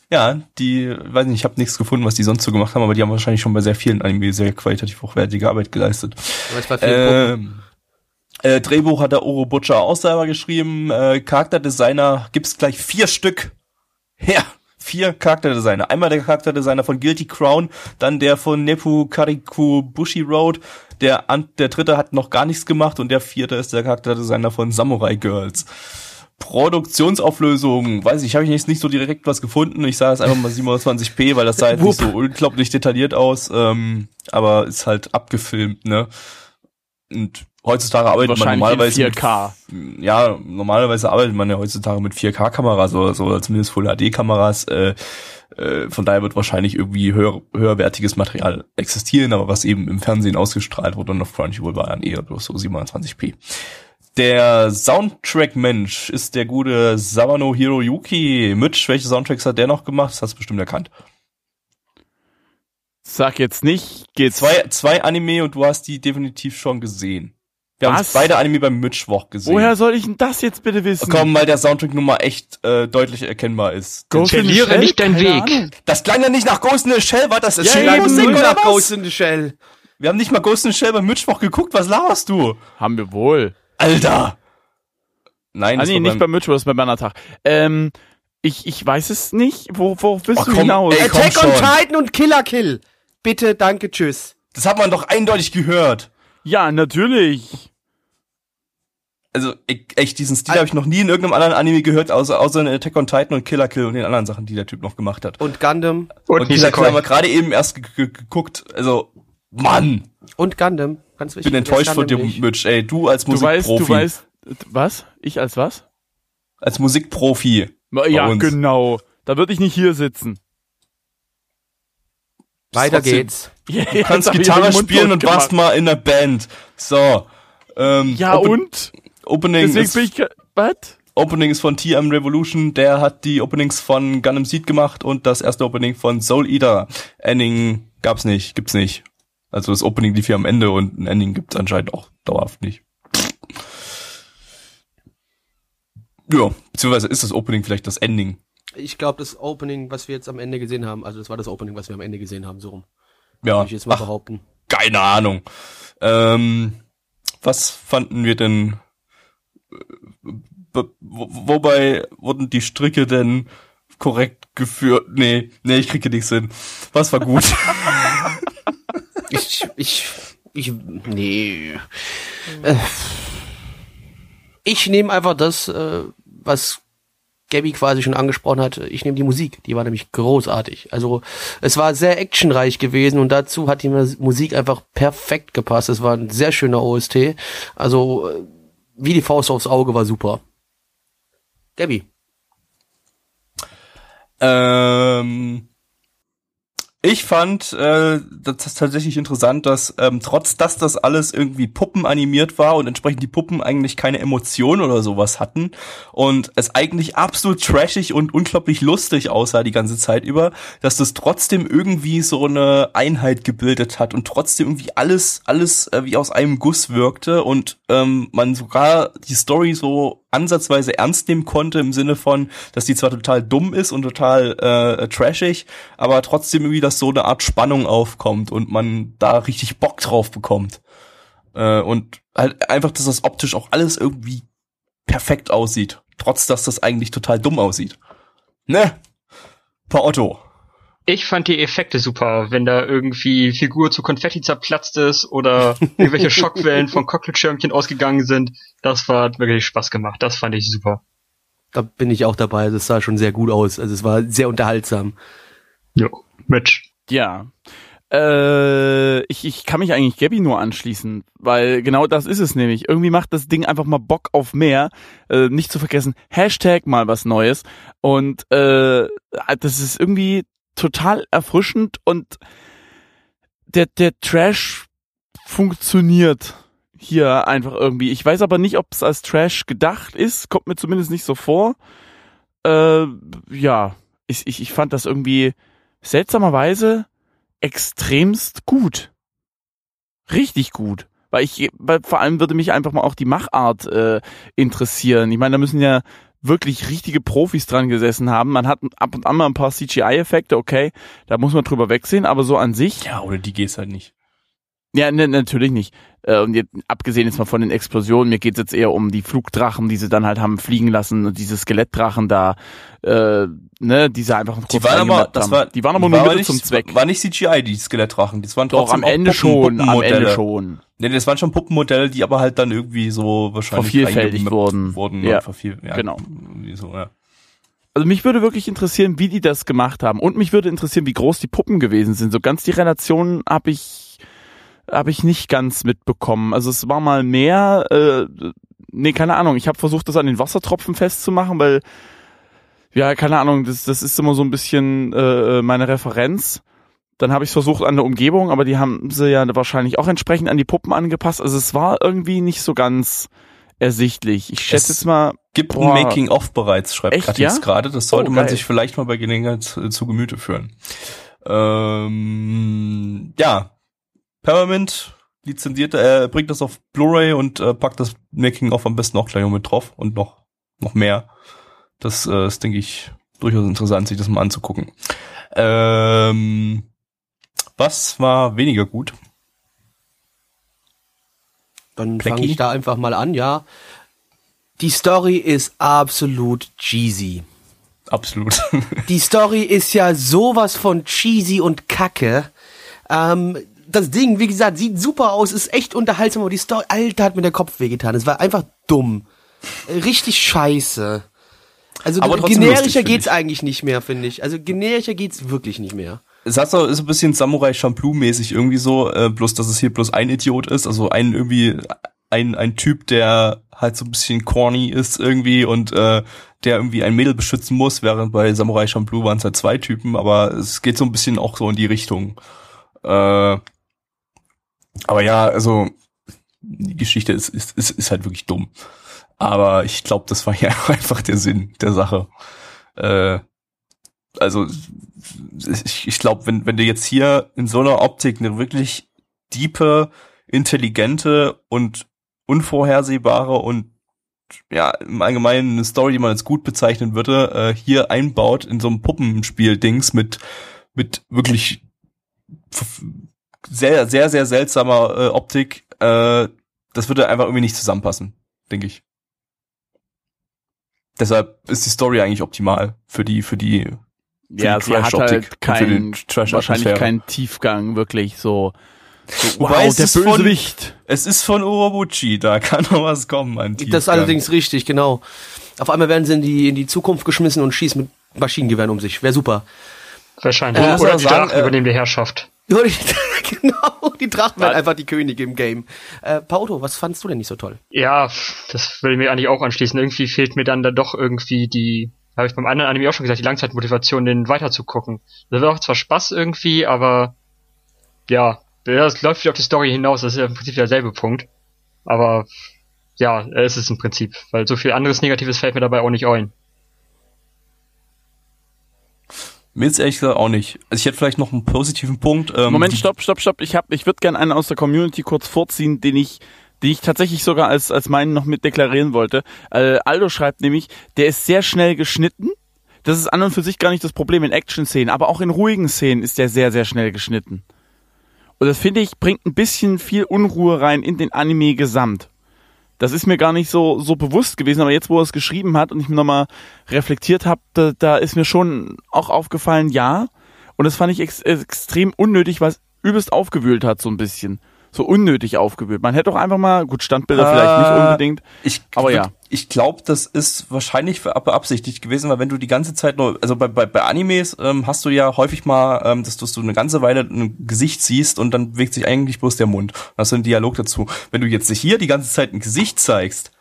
Ja, die, weiß nicht, ich habe nichts gefunden, was die sonst so gemacht haben, aber die haben wahrscheinlich schon bei sehr vielen Anime sehr qualitativ hochwertige Arbeit geleistet. Ähm, äh, Drehbuch hat der Oro Butcher auch selber geschrieben. Äh, Charakterdesigner gibt's gleich vier Stück. Ja, vier Charakterdesigner. Einmal der Charakterdesigner von Guilty Crown, dann der von Nepu Kariku Bushi Road. Der, der dritte hat noch gar nichts gemacht und der vierte ist der Charakterdesigner von Samurai Girls. Produktionsauflösung, weiß ich, habe ich jetzt nicht so direkt was gefunden. Ich sage das einfach mal 720p, weil das sah jetzt nicht so unglaublich detailliert aus, ähm, aber ist halt abgefilmt, ne? Und heutzutage arbeitet man normalerweise in 4K. Mit, ja, normalerweise arbeitet man ja heutzutage mit 4K-Kameras oder so, oder zumindest Full HD-Kameras. Äh, äh, von daher wird wahrscheinlich irgendwie höher, höherwertiges Material existieren, aber was eben im Fernsehen ausgestrahlt wurde und auf Crunchyroll war dann eher bloß so 27p. Der Soundtrack-Mensch ist der gute Sawano Hiroyuki. Mitch, welche Soundtracks hat der noch gemacht? Das hast du bestimmt erkannt. Sag jetzt nicht, geht's. Zwei, zwei Anime und du hast die definitiv schon gesehen. Wir haben beide Anime beim Mitchwoch gesehen. Woher soll ich denn das jetzt bitte wissen? Komm, weil der Soundtrack nun mal echt äh, deutlich erkennbar ist. Ghost in the Verliere Shell? nicht deinen Weg. Ahnung. Das klang ja nicht nach Ghost in the Shell, war das? Das Shell klang Musik oder nach was? Ghost in the Shell. Wir haben nicht mal Ghost in the Shell beim Mitchwoch geguckt, was laberst du? Haben wir wohl. Alter! Nein, Ah, nee, nicht beim- Mitchell, das ist beim Bannertag. Ähm, ich, ich weiß es nicht. Wo, wo bist Oh, du komm, hinaus? ey, komm Attack on. Titan und Killer Kill. Bitte, danke, tschüss. Das hat man doch eindeutig gehört. Ja, natürlich. Also ich, echt, diesen Stil habe ich noch nie in irgendeinem anderen Anime gehört, außer, außer in Attack on Titan und Killer Kill und den anderen Sachen, die der Typ noch gemacht hat. Und Gundam. Und, Und Killer Kill haben wir gerade eben erst ge ge geguckt. Also, Mann, Und Gundam. Ganz ich wichtig. bin enttäuscht von dir. Mitch. Ey, du als Du weißt, Musikprofi. du weißt, was? Ich als was? als Musikprofi. Ja, uns. genau. Da würde ich nicht hier sitzen. Weiter Trotzdem- geht's. Ja, Du kannst Gitarre spielen und warst mal in der Band. So. Ähm, Ja, Open- und? Opening Deswegen ist, bin ich, was? Opening ist von TM Revolution, der hat die Openings von Gundam Seed gemacht und das erste Opening von Soul Eater. Ending gab's nicht, gibt's nicht. Also das Opening lief hier am Ende und ein Ending gibt's anscheinend auch dauerhaft nicht. Ja, beziehungsweise ist das Opening vielleicht das Ending. Ich glaube, das Opening, was wir jetzt am Ende gesehen haben, also das war das Opening, was wir am Ende gesehen haben, so rum. Ja, Würde ich jetzt mal Ach, behaupten. keine Ahnung. Ähm, was fanden wir denn? äh, wo- Wobei wurden die Stricke denn korrekt geführt? Nee, nee, ich kriege nichts hin. Was war gut? Ich, ich, ich, nee. Äh, Ich nehme einfach das, äh, was Gabby quasi schon angesprochen hat. Ich nehme die Musik. Die war nämlich großartig. Also es war sehr actionreich gewesen und dazu hat die Mus- Musik einfach perfekt gepasst. Es war ein sehr schöner OST. Also äh, wie die Faust aufs Auge war super. Gabby. ähm, ich fand äh, das tatsächlich interessant, dass ähm, trotz dass das alles irgendwie puppenanimiert war und entsprechend die Puppen eigentlich keine Emotionen oder sowas hatten und es eigentlich absolut trashig und unglaublich lustig aussah die ganze Zeit über, dass das trotzdem irgendwie so eine Einheit gebildet hat und trotzdem irgendwie alles alles äh, wie aus einem Guss wirkte und ähm, man sogar die Story so ansatzweise ernst nehmen konnte im Sinne von, dass die zwar total dumm ist und total äh, trashig, aber trotzdem irgendwie, dass so eine Art Spannung aufkommt und man da richtig Bock drauf bekommt. Äh, und halt einfach, dass das optisch auch alles irgendwie perfekt aussieht, trotz dass das eigentlich total dumm aussieht. Ne? Per Otto. Ich fand die Effekte super, wenn da irgendwie Figur zu Konfetti zerplatzt ist oder irgendwelche Schockwellen von Cocktailschirmchen ausgegangen sind. Das war hat wirklich Spaß gemacht. Das fand ich super. Da bin ich auch dabei. Das sah schon sehr gut aus. Also es war sehr unterhaltsam. Jo, Mitch. Ja. Äh, ich, ich kann mich eigentlich Gabby nur anschließen, weil genau das ist es nämlich. Irgendwie macht das Ding einfach mal Bock auf mehr. Äh, nicht zu vergessen, Hashtag mal was Neues. Und äh, das ist irgendwie total erfrischend und der, der Trash funktioniert hier einfach irgendwie. Ich weiß aber nicht, ob es als Trash gedacht ist. Kommt mir zumindest nicht so vor. Äh, ja, ich, ich, ich fand das irgendwie seltsamerweise extremst gut. Richtig gut. Weil ich, weil vor allem würde mich einfach mal auch die Machart äh, interessieren. Ich meine, da müssen ja wirklich richtige Profis dran gesessen haben. Man hat ab und an mal ein paar CGI-Effekte, okay, da muss man drüber wegsehen, aber so an sich, Ja, oder die geht's halt nicht. Ja, ne, natürlich nicht. Äh, und jetzt, abgesehen jetzt mal von den Explosionen, mir geht's jetzt eher um die Flugdrachen, die sie dann halt haben fliegen lassen und diese Skelettdrachen da, äh, ne, die sie einfach kurz Die waren aber, das haben. war, die waren aber nur war Mittel nicht, zum Zweck. War nicht CGI, die Skelettdrachen. Das waren Doch, am auch Ende schon, am. Ende schon. Nee, das waren schon Puppenmodelle, die aber halt dann irgendwie so wahrscheinlich Vervielfältigt wurden. wurden Ja, verviel, ja, genau. So, ja. Also mich würde wirklich interessieren, wie die das gemacht haben. Und mich würde interessieren, wie groß die Puppen gewesen sind. So ganz die Relation habe ich, habe ich nicht ganz mitbekommen. Also es war mal mehr, äh, nee, keine Ahnung. Ich habe versucht, das an den Wassertropfen festzumachen, weil, ja, keine Ahnung, das, das ist immer so ein bisschen äh, meine Referenz. Dann habe ich versucht an der Umgebung, aber die haben sie ja wahrscheinlich auch entsprechend an die Puppen angepasst. Also es war irgendwie nicht so ganz ersichtlich. Ich schätze Es jetzt mal, Gibt Boah. ein Making-of bereits, schreibt Katix ja? gerade. Das sollte Oh, man sich vielleicht mal bei Gelegenheit zu, zu Gemüte führen. Ähm, ja, Peppermint lizenziert, äh, bringt das auf Blu-ray und äh, packt das Making-of am besten auch gleich noch mit drauf und noch, noch mehr. Das äh, ist, denke ich, durchaus interessant, sich das mal anzugucken. Ähm, was war weniger gut? Dann fange ich da einfach mal an, ja. Die Story ist absolut cheesy. Absolut. Die Story ist ja sowas von cheesy und kacke. Ähm, das Ding, wie gesagt, sieht super aus, ist echt unterhaltsam, aber die Story, Alter, hat mir der Kopf wehgetan. Es war einfach dumm. Richtig scheiße. Also Aber generischer lustig, geht's ich. eigentlich nicht mehr, finde ich. Also generischer geht's wirklich nicht mehr. Es hat so, ist ein bisschen Samurai Champloo mäßig irgendwie so, äh, bloß dass es hier bloß ein Idiot ist, also ein irgendwie ein ein Typ, der halt so ein bisschen corny ist irgendwie und äh, der irgendwie ein Mädel beschützen muss, während bei Samurai Champloo waren es halt zwei Typen, aber es geht so ein bisschen auch so in die Richtung. Äh, aber ja, also die Geschichte ist ist ist, ist halt wirklich dumm. Aber ich glaube, das war ja einfach der Sinn der Sache. Äh, also ich, ich glaube, wenn, wenn du jetzt hier in so einer Optik eine wirklich diepe, intelligente und unvorhersehbare und ja, im Allgemeinen eine Story, die man als gut bezeichnen würde, äh, hier einbaut in so einem Puppenspiel-Dings mit, mit wirklich sehr, sehr, sehr seltsamer äh, Optik, äh, das würde einfach irgendwie nicht zusammenpassen, denke ich. Deshalb ist die Story eigentlich optimal für die, für die Ja, die sie hat Trash-Optik halt für Trash-Atmosphäre. wahrscheinlich keinen Tiefgang, wirklich so. so Wobei wow, es der ist von- Bösewicht. Es ist von Urobuchi, da kann noch was kommen an Das ist Tiefgang. allerdings richtig, genau. Auf einmal werden sie in die, in die Zukunft geschmissen und schießen mit Maschinengewehren um sich. Wäre super. Wahrscheinlich. Äh, Oder man die sagen, Drachen äh, übernehmen die Herrschaft. Die- genau, die Drachen werden Was? einfach die Könige im Game. Äh, Pauto, was fandst du denn nicht so toll? Ja, das will ich mir eigentlich auch anschließen. Irgendwie fehlt mir dann da doch irgendwie die, habe ich beim anderen Anime auch schon gesagt, die Langzeitmotivation, den weiterzugucken. Das wird auch zwar Spaß irgendwie, aber ja, das läuft wieder auf die Story hinaus. Das ist ja im Prinzip derselbe Punkt. Aber ja, es ist im Prinzip, weil so viel anderes Negatives fällt mir dabei auch nicht ein. Mir jetzt ehrlich gesagt auch nicht. Also ich hätte vielleicht noch einen positiven Punkt. Ähm, Moment, die- stopp, stopp, stopp. Ich hab, ich würde gerne einen aus der Community kurz vorziehen, den ich, den ich tatsächlich sogar als als meinen noch mit deklarieren wollte. Äh, Aldo schreibt nämlich, der ist sehr schnell geschnitten. Das ist an und für sich gar nicht das Problem in Action-Szenen, aber auch in ruhigen Szenen ist der sehr, sehr schnell geschnitten. Und das finde ich bringt ein bisschen viel Unruhe rein in den Anime gesamt. Das ist mir gar nicht so so bewusst gewesen, aber jetzt, wo er es geschrieben hat und ich mir nochmal reflektiert habe, da, da ist mir schon auch aufgefallen, ja. Und das fand ich ex extrem unnötig, weil es übelst aufgewühlt hat, so ein bisschen. So unnötig aufgewühlt. Man hätte doch einfach mal, gut, Standbilder vielleicht nicht Äh, unbedingt. Ich, Aber ja. Ich glaube, das ist wahrscheinlich beabsichtigt gewesen, weil wenn du die ganze Zeit nur, also bei, bei, bei Animes ähm, hast du ja häufig mal, ähm, dass, dass du eine ganze Weile ein Gesicht siehst und dann bewegt sich eigentlich bloß der Mund. Dann hast du einen Dialog dazu. Wenn du jetzt hier die ganze Zeit ein Gesicht zeigst,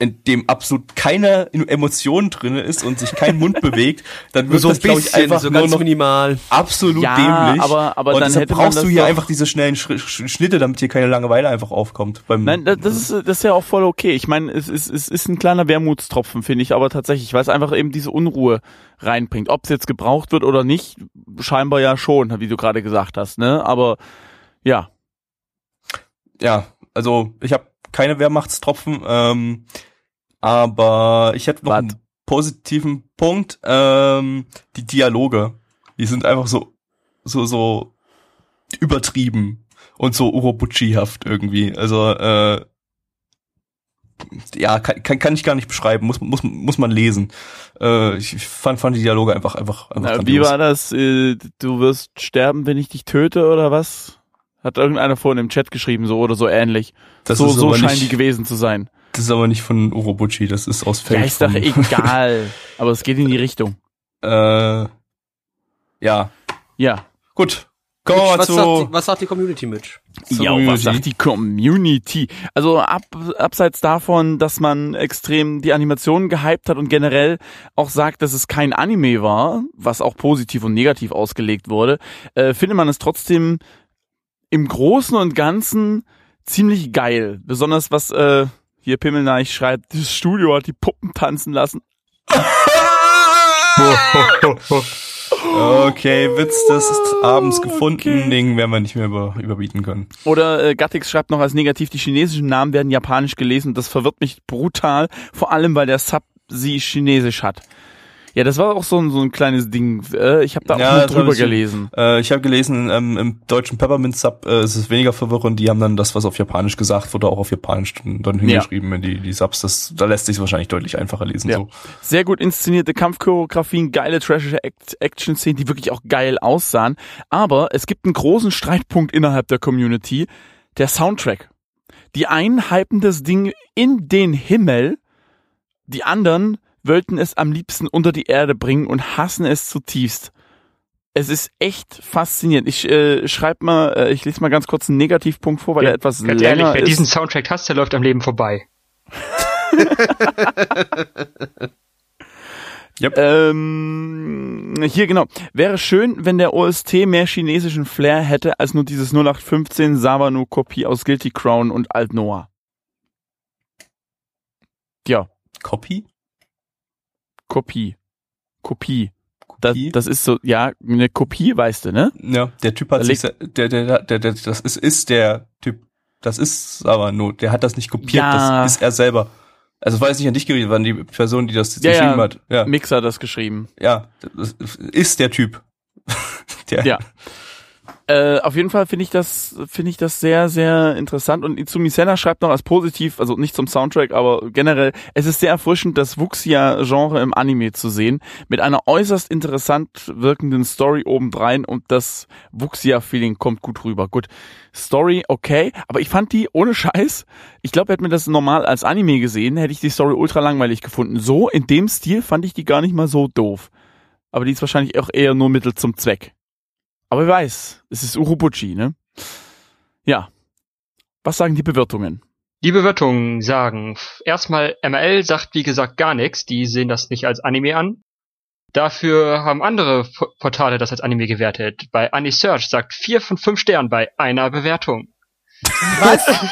in dem absolut keine Emotion drinne ist und sich kein Mund bewegt, dann wird so ein das, glaube ich, bisschen, einfach so nur ganz noch minimal. absolut Ja, dämlich. aber- aber und dann deshalb brauchst du das hier doch- einfach diese schnellen Schri- Sch- Schnitte, damit hier keine Langeweile einfach aufkommt. Beim Nein, da- das ist, das ist ja auch voll okay. Ich meine, es ist, es ist ein kleiner Wermutstropfen, finde ich, aber tatsächlich, weil es einfach eben diese Unruhe reinbringt. Ob es jetzt gebraucht wird oder nicht, scheinbar ja schon, wie du gerade gesagt hast, ne? Aber ja, ja, also ich habe keine Wehrmachtstropfen, ähm, aber ich hätte noch Wat? einen positiven Punkt. Ähm, die Dialoge, die sind einfach so so so übertrieben und so Urobuchi-haft irgendwie. Also äh, ja, kann, kann, kann ich gar nicht beschreiben, muss, muss, muss man lesen. Äh, ich fand, fand die Dialoge einfach, einfach, einfach Na, wie war das? Äh, Du wirst sterben, wenn ich dich töte oder was? Hat irgendeiner vorhin im Chat geschrieben, so oder so ähnlich. Das so ist so scheinen nicht- die gewesen zu sein. Das ist aber nicht von Urobuchi, das ist aus Feld. Ja, ist doch vom- egal. Aber es geht in die Richtung. Äh, ja, Ja. gut. Kommen wir mal Was zu. sagt, die, was sagt die Community, Mitch? Ja, was sagt die Community? Also ab, abseits davon, dass man extrem die Animationen gehypt hat und generell auch sagt, dass es kein Anime war, was auch positiv und negativ ausgelegt wurde, äh, findet man es trotzdem im Großen und Ganzen ziemlich geil. Besonders was äh, hier Pimmelneich schreibt, das Studio hat die Puppen tanzen lassen. Okay, Witz des Abends gefunden. okay. Den werden wir nicht mehr über, überbieten können. Oder äh, Gattix schreibt noch als negativ, die chinesischen Namen werden japanisch gelesen. Das verwirrt mich brutal, vor allem weil der Sub sie chinesisch hat. Ja, das war auch so ein, so ein kleines Ding. Äh, Ich habe da auch Ja, hab drüber ich- gelesen. Äh, ich habe gelesen, ähm, im deutschen Peppermint Sub äh, ist es weniger verwirrend. Die haben dann das, was auf Japanisch gesagt wurde, auch auf Japanisch dann hingeschrieben in die, die Subs. Das, da lässt sich wahrscheinlich deutlich einfacher lesen. Ja. So. Sehr gut inszenierte Kampfchoreografien, geile trashige Act- Action-Szenen, die wirklich auch geil aussahen. Aber es gibt einen großen Streitpunkt innerhalb der Community, der Soundtrack. Die einen hypen das Ding in den Himmel, die anderen wollten es am liebsten unter die Erde bringen und hassen es zutiefst. Es ist echt faszinierend. Ich äh, schreib mal, äh, ich lese mal ganz kurz einen Negativpunkt vor, weil Ja, er etwas Ganz länger ehrlich, wer ist. diesen Soundtrack hasst, der läuft am Leben vorbei. Ähm, hier genau. Wäre schön, wenn der OST mehr chinesischen Flair hätte, als nur dieses 0815 Savano-Kopie aus Guilty Crown und Alt Noah. Ja, Copy? Kopie. Kopie. Das, Kopie? das ist so, ja, eine Kopie, weißt du, ne? Ja, der Typ hat sich, der, der, der, der, das ist, ist der Typ. Das ist aber nur, der hat das nicht kopiert, Ja. das ist er selber. Also jetzt nicht an dich gerichtet, waren die Person, die das Ja, geschrieben ja. hat. Ja, Mixer das geschrieben. ja, das ist der Typ. der, Ja. Äh, auf jeden Fall finde ich das finde ich das sehr sehr interessant und Izumi Senna schreibt noch als positiv, also nicht zum Soundtrack, aber generell, es ist sehr erfrischend, das Wuxia-Genre im Anime zu sehen, mit einer äußerst interessant wirkenden Story obendrein und das Wuxia-Feeling kommt gut rüber. Gut, Story okay, aber ich fand die ohne Scheiß, ich glaube, hätte mir das normal als Anime gesehen, hätte ich die Story ultra langweilig gefunden. So in dem Stil fand ich die gar nicht mal so doof. Aber die ist wahrscheinlich auch eher nur Mittel zum Zweck. Aber wer weiß, es ist Urobuchi, ne? Ja. Was sagen die Bewertungen? Die Bewertungen sagen, erstmal ML sagt wie gesagt gar nichts, die sehen das nicht als Anime an. Dafür haben andere P- Portale das als Anime gewertet. Bei AniSearch sagt 4 von 5 Sternen bei einer Bewertung. Was?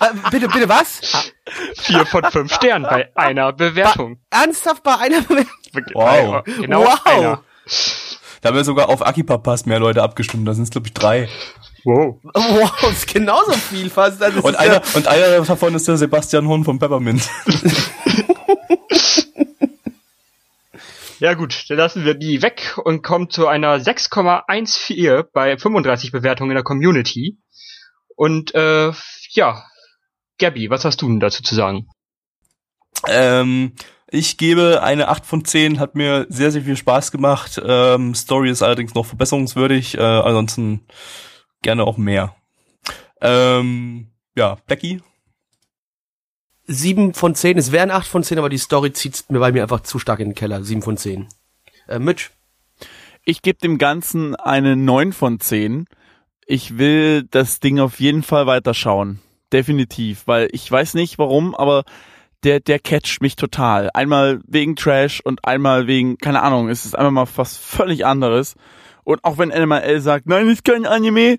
Äh, bitte, bitte was? 4 von 5 Sternen bei einer Bewertung. Ernsthaft bei einer Bewertung? Wow. Genau Wow. einer. Da haben wir sogar auf Akipapas mehr Leute abgestimmt, da sind es glaube ich drei. Wow. Wow, ist genauso viel fast. Das Und ist einer, ja, und einer davon ist der Sebastian Horn von Peppermint. Ja gut, dann lassen wir die weg und kommen zu einer 6,14 bei 35 Bewertungen in der Community. Und äh, ja, Gabby, was hast du denn dazu zu sagen? Ähm, ich gebe eine 8 von 10, hat mir sehr, sehr viel Spaß gemacht. Ähm, Story ist allerdings noch verbesserungswürdig, äh, ansonsten gerne auch mehr. Ähm, ja, Becky? sieben von zehn. Es wären acht von zehn, aber die Story zieht mir bei mir einfach zu stark in den Keller. Sieben von zehn. Äh, Mitch? Ich gebe dem Ganzen eine 9 von 10. Ich will das Ding auf jeden Fall weiterschauen. Definitiv, weil ich weiß nicht warum, aber der, der catcht mich total. Einmal wegen Trash und einmal wegen, keine Ahnung, es ist einfach mal was völlig anderes. Und auch wenn NML sagt, nein, ist kein Anime.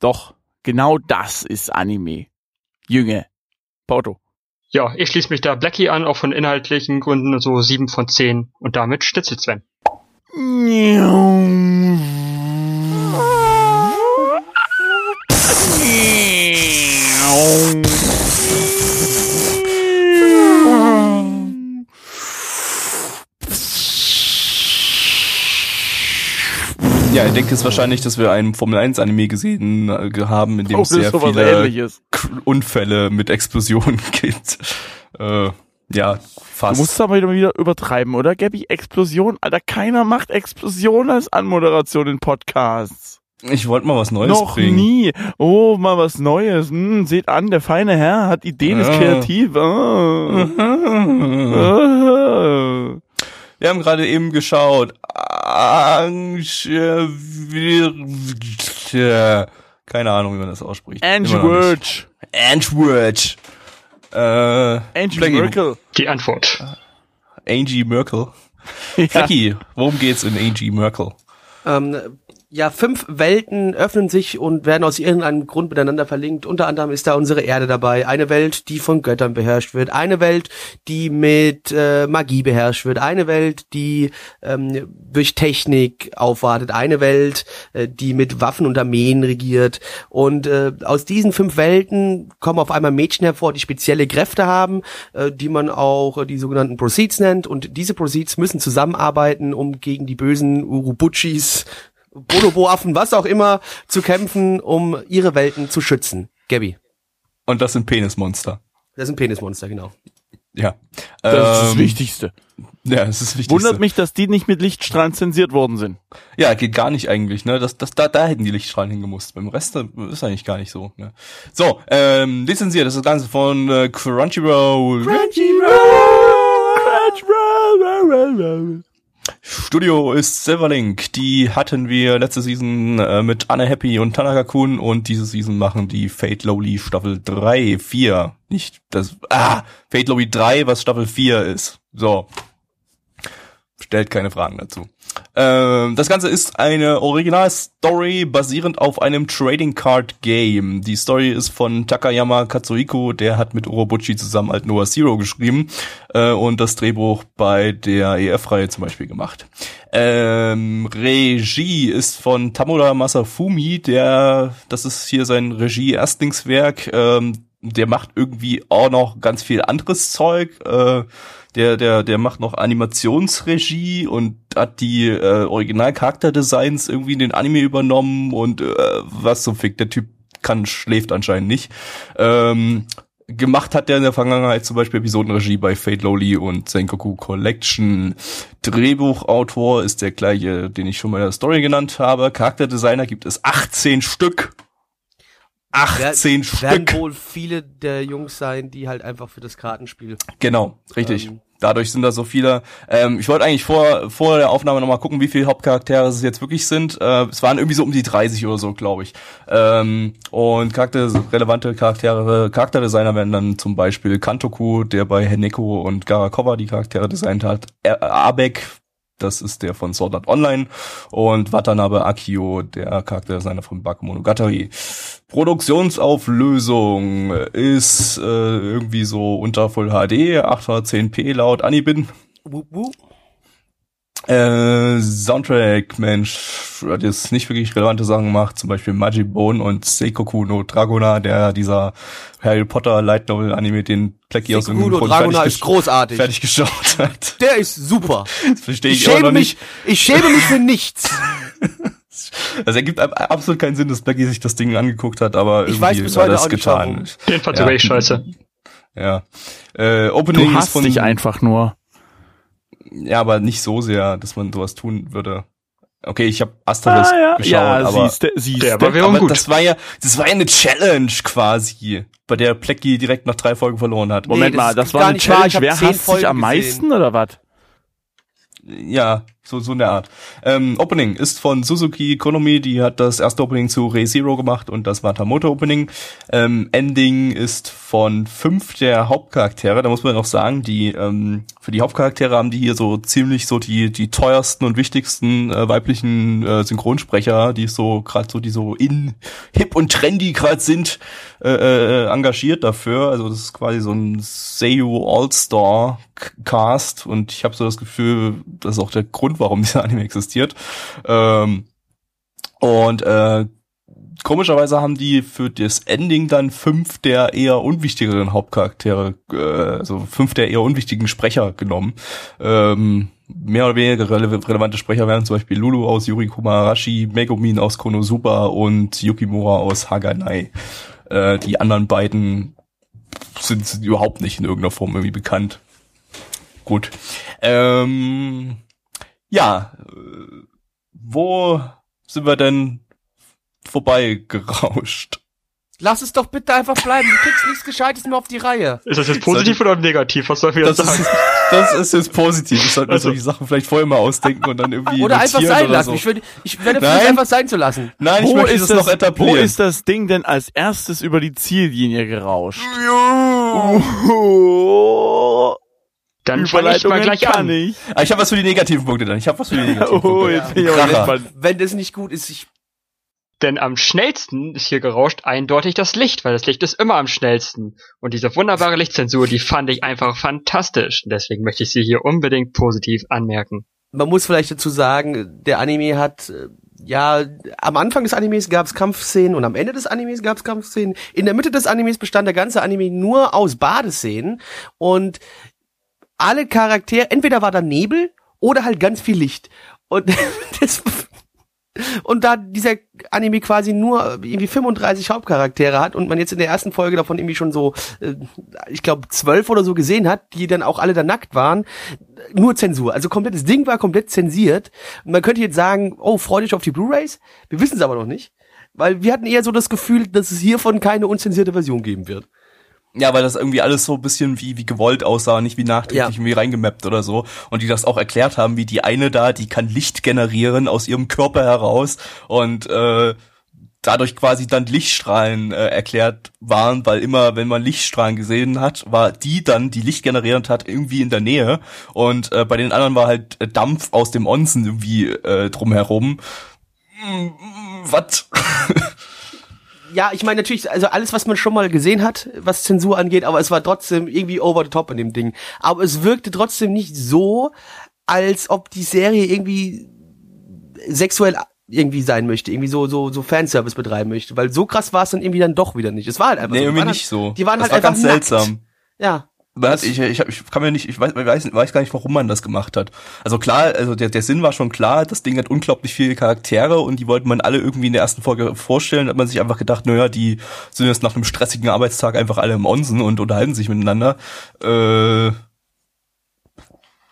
Doch, genau das ist Anime. Jünge. Porto. Ja, ich schließe mich da Blackie an, auch von inhaltlichen Gründen so 7 von 10 und damit Stitzel Sven. Ja, ich denke es wahrscheinlich, dass wir einen Formel 1 Anime gesehen äh, haben, in dem Oh, es sehr viele Unfälle mit Explosionen gibt. Äh, ja, Du fast. musst aber wieder wieder übertreiben, oder, Gabby? Explosion? Alter, keiner macht Explosion als Anmoderation in Podcasts. ich wollte mal was Neues Noch bringen. nie. Oh, mal was Neues. Hm, seht an, der feine Herr hat Ideen, ist Ja. kreativ. Ah. Wir haben gerade eben geschaut. Keine Ahnung, wie man das ausspricht. Wurch. Ange-Wurch. Äh, Angie Blackie, Merkel. Die Antwort. Angie Merkel. Ja. Blackie, worum geht's in Angie Merkel? Ähm, ja, fünf Welten öffnen sich und werden aus irgendeinem Grund miteinander verlinkt. Unter anderem ist da unsere Erde dabei. Eine Welt, die von Göttern beherrscht wird. Eine Welt, die mit äh, Magie beherrscht wird. Eine Welt, die ähm, durch Technik aufwartet. Eine Welt, äh, die mit Waffen und Armeen regiert. Und äh, aus diesen fünf Welten kommen auf einmal Mädchen hervor, die spezielle Kräfte haben, äh, die man auch äh, die sogenannten Proceeds nennt. Und diese Proceeds müssen zusammenarbeiten, um gegen die bösen Urubuchis Bonobo-Affen, was auch immer, zu kämpfen, um ihre Welten zu schützen. Gabby. Und das sind Penismonster. Das sind Penismonster, genau. Ja. Das ist das Ähm, Wichtigste. Ja, das ist wichtig. Wundert mich, dass die nicht mit Lichtstrahlen zensiert worden sind. Ja, geht gar nicht eigentlich, ne? Das, das, da, da hätten die Lichtstrahlen hingemusst. Beim Rest ist eigentlich gar nicht so. Ne? So, ähm, lizenziert, das ist das Ganze von äh, Crunchyroll. Studio ist Silverlink. Die hatten wir letzte Season äh, mit Anne Happy und Tanaka Kun und diese Season machen die Fate Lowly Staffel 3, 4. Nicht das, ah, Fate Lowly 3, was Staffel 4 ist. So. Stellt keine Fragen dazu. Ähm, das Ganze ist eine Original-Story basierend auf einem Trading Card Game. Die Story ist von Takayama Katsuhiko, der hat mit Urobuchi zusammen Alt Noah Zero geschrieben äh, und das Drehbuch bei der EF-Reihe zum Beispiel gemacht. Ähm, Regie ist von Tamura Masafumi, der, das ist hier sein Regie-Erstlingswerk, ähm, der macht irgendwie auch noch ganz viel anderes Zeug. Äh, der, der, der macht noch Animationsregie und hat die äh, Original-Charakterdesigns irgendwie in den Anime übernommen und äh, was zum Fick, der Typ kann, schläft anscheinend nicht. Ähm, gemacht hat er in der Vergangenheit zum Beispiel Episodenregie bei Fate Lowly und Sengoku Collection. Drehbuchautor ist der gleiche, den ich schon mal in der Story genannt habe. Charakterdesigner gibt es 18 Stück. 18 Werden Stück. wohl viele der Jungs sein, die halt einfach für das Kartenspiel. Genau, richtig. Ähm. Dadurch sind da so viele. Ähm, ich wollte eigentlich vor, vor der Aufnahme nochmal gucken, wie viele Hauptcharaktere es jetzt wirklich sind. Äh, es waren irgendwie so um die 30 oder so, glaube ich. Ähm, und Charakter, relevante Charaktere, Charakterdesigner werden dann zum Beispiel Kantoku, der bei Heneko und Garakova die Charaktere designt hat. Abek, das ist der von Sword Art Online. Und Watanabe Akio, der Charakterdesigner von Bakemonogatari. Produktionsauflösung ist äh, irgendwie so unter Full HD, 810p laut Anibin. Wup, wup. Äh, Soundtrack, Mensch, hat jetzt nicht wirklich relevante Sachen gemacht, zum Beispiel Majibone und Seikoku no Dragona, der dieser Harry Potter Light Novel Anime, den Plecky aus Sekokudo Grund Dragona fertig, ist großartig. fertig geschaut hat. Der ist super. Das verstehe Ich ich, auch noch schäme mich, nicht. ich schäme mich für nichts. Das ergibt ab- absolut keinen Sinn, dass Plecky sich das Ding angeguckt hat, aber Ich irgendwie weiß war heute das auch nicht, getan. Den fand Ja. ich scheiße. Ja. Äh, Opening Du ist hast von, dich einfach nur. Ja, aber nicht so sehr, dass man sowas tun würde. Okay, ich habe Asterix geschaut, ja, aber, siehste, siehste. Der war aber gut. das war ja, das war ja eine Challenge quasi, bei der Plecky direkt nach drei Folgen verloren hat. Moment Nee, das mal, das war eine. Challenge. Wer hasst sich am meisten oder was? Ja, so, so in der Art. Ähm, Opening ist von Suzuki Konomi, die hat das erste Opening zu Re Zero gemacht und das Watamoto Opening. Ähm, Ending ist von fünf der Hauptcharaktere, da muss man noch sagen, die, ähm, für die Hauptcharaktere haben die hier so ziemlich so die, die teuersten und wichtigsten äh, weiblichen äh, Synchronsprecher, die so gerade so, die so in hip und trendy gerade sind, äh, äh, engagiert dafür. Also das ist quasi so ein Seiyu All-Star Cast und ich habe so das Gefühl, das ist auch der Grund, warum dieser Anime existiert. Ähm, und äh, komischerweise haben die für das Ending dann fünf der eher unwichtigeren Hauptcharaktere, äh, also fünf der eher unwichtigen Sprecher genommen. Ähm, mehr oder weniger rele relevante Sprecher wären zum Beispiel Lulu aus Yuri Kumarashi, Megumin aus Konosuba und Yukimura aus Haganai. Äh, die anderen beiden sind, sind überhaupt nicht in irgendeiner Form irgendwie bekannt. Gut. Ähm, ja, äh, wo sind wir denn vorbeigerauscht? Lass es doch bitte einfach bleiben. Du kriegst nichts Gescheites mehr auf die Reihe. Ist das jetzt positiv oder negativ? Was soll ich Das jetzt sagen? ist, das ist jetzt positiv. Ich sollte mir Also. solche Sachen vielleicht vorher mal ausdenken und dann irgendwie Oder einfach sein oder lassen. So. Ich, würde, ich werde Nein. es einfach sein zu lassen. Nein, ich wo möchte ist das, das, noch wo etablieren. ist das Ding denn als erstes über die Ziellinie gerauscht? Dann fange ich mal gleich kann an. ich. Ah, ich habe was für die negativen Punkte dann. Ich habe was für die negativen Oh, Punkte. jetzt bin ich Kracher. gespannt. Wenn das nicht gut ist, ich Denn am schnellsten ist hier gerauscht eindeutig das Licht, weil das Licht ist immer am schnellsten. Und diese wunderbare Lichtzensur, die fand ich einfach fantastisch. Deswegen möchte ich sie hier unbedingt positiv anmerken. man muss vielleicht dazu sagen, der Anime hat äh, ja am Anfang des Animes gab es Kampfszenen und am Ende des Animes gab es Kampfszenen. In der Mitte des Animes bestand der ganze Anime nur aus Badeszenen und alle Charaktere, entweder war da Nebel oder halt ganz viel Licht. Und das und da dieser Anime quasi nur irgendwie 35 Hauptcharaktere hat und man jetzt in der ersten Folge davon irgendwie schon so, äh, ich glaube, zwölf oder so gesehen hat, die dann auch alle da nackt waren, nur Zensur. Also komplett, das Ding war komplett zensiert. Man könnte jetzt sagen, oh, freu dich auf die Blu-Rays. Wir wissen es aber noch nicht. Weil wir hatten eher so das Gefühl, dass es hiervon keine unzensierte Version geben wird. Ja, weil das irgendwie alles so ein bisschen wie, wie gewollt aussah, nicht wie nachträglich Ja. irgendwie reingemappt oder so. Und die das auch erklärt haben, wie die eine da, die kann Licht generieren aus ihrem Körper heraus und äh, dadurch quasi dann Lichtstrahlen äh, erklärt waren, weil immer, wenn man Lichtstrahlen gesehen hat, war die dann, die Licht generierend hat, irgendwie in der Nähe. Und äh, bei den anderen war halt äh, Dampf aus dem Onsen irgendwie äh, drumherum. Hm, Was? Ja, ich meine natürlich, also alles, was man schon mal gesehen hat, was Zensur angeht, aber es war trotzdem irgendwie over the top in dem Ding. Aber es wirkte trotzdem nicht so, als ob die Serie irgendwie sexuell irgendwie sein möchte, irgendwie so so so Fanservice betreiben möchte, weil so krass war es dann irgendwie dann doch wieder nicht. Es war halt einfach nee, so. Irgendwie nicht so. Halt, die waren das halt war einfach ganz nackt. seltsam. Ja. Hat, ich, ich, ich kann mir nicht, ich weiß, weiß, weiß gar nicht, warum man das gemacht hat. Also klar, also der, der Sinn war schon klar, das Ding hat unglaublich viele Charaktere und die wollten man alle irgendwie in der ersten Folge vorstellen, hat man sich einfach gedacht, naja, die sind jetzt nach einem stressigen Arbeitstag einfach alle im Onsen und unterhalten sich miteinander. Äh,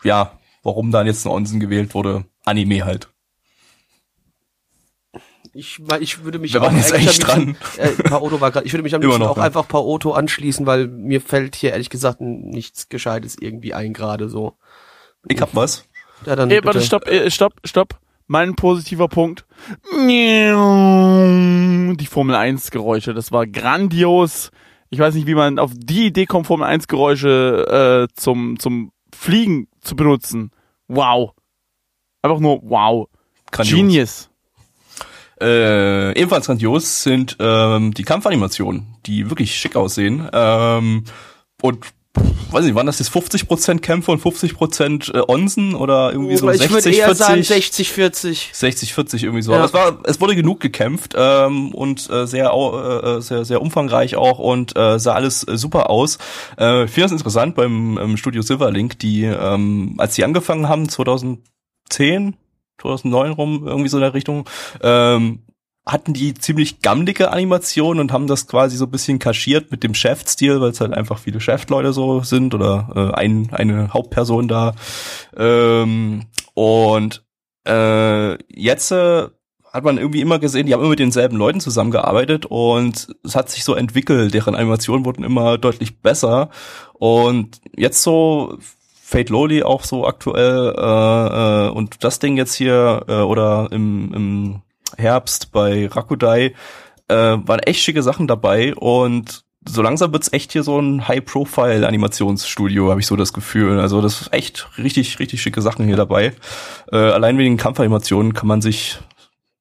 ja, warum dann jetzt ein Onsen gewählt wurde? Anime halt. Ich, ich würde mich Wir waren jetzt eigentlich echt am liebsten- Äh, Paoto war grad, ich würde mich am liebsten auch ja. einfach Paoto anschließen, weil mir fällt hier ehrlich gesagt nichts Gescheites irgendwie ein gerade so. Ich hab was. Ja, dann Ey, warte, stopp, äh, stopp, stopp. Mein positiver Punkt. Die Formel 1 Geräusche, das war grandios. Ich weiß nicht, wie man auf die Idee kommt, Formel 1 Geräusche äh, zum, zum Fliegen zu benutzen. Wow. Einfach nur wow. Grandios. Genius. Äh, ebenfalls grandios sind ähm, die Kampfanimationen, die wirklich schick aussehen. Ähm, und weiß nicht, waren das jetzt 50% Kämpfe und 50% äh, Onsen oder irgendwie so ich 60, würde eher 40? sagen 60, 40. 60, 40 irgendwie so. Ja. Aber es war, es wurde genug gekämpft ähm, und äh, sehr, au- äh, sehr, sehr umfangreich auch und äh, sah alles äh, super aus. Äh, ich finde das interessant beim ähm, Studio Silverlink, die, ähm, als die angefangen haben, 2010, 2009 rum, irgendwie so in der Richtung, ähm, hatten die ziemlich gammelige Animationen und haben das quasi so ein bisschen kaschiert mit dem Chef-Stil, weil es halt einfach viele Chefleute so sind oder äh, ein, eine Hauptperson da. Ähm, und äh, jetzt äh, hat man irgendwie immer gesehen, die haben immer mit denselben Leuten zusammengearbeitet und es hat sich so entwickelt, deren Animationen wurden immer deutlich besser und jetzt so Fate Lowly auch so aktuell äh, äh, und das Ding jetzt hier äh, oder im, im Herbst bei Rakudai äh, waren echt schicke Sachen dabei und so langsam wird's echt hier so ein High-Profile-Animationsstudio, habe ich so das Gefühl. Also das ist echt richtig, richtig schicke Sachen hier dabei. Äh, allein wegen Kampfanimationen kann man sich,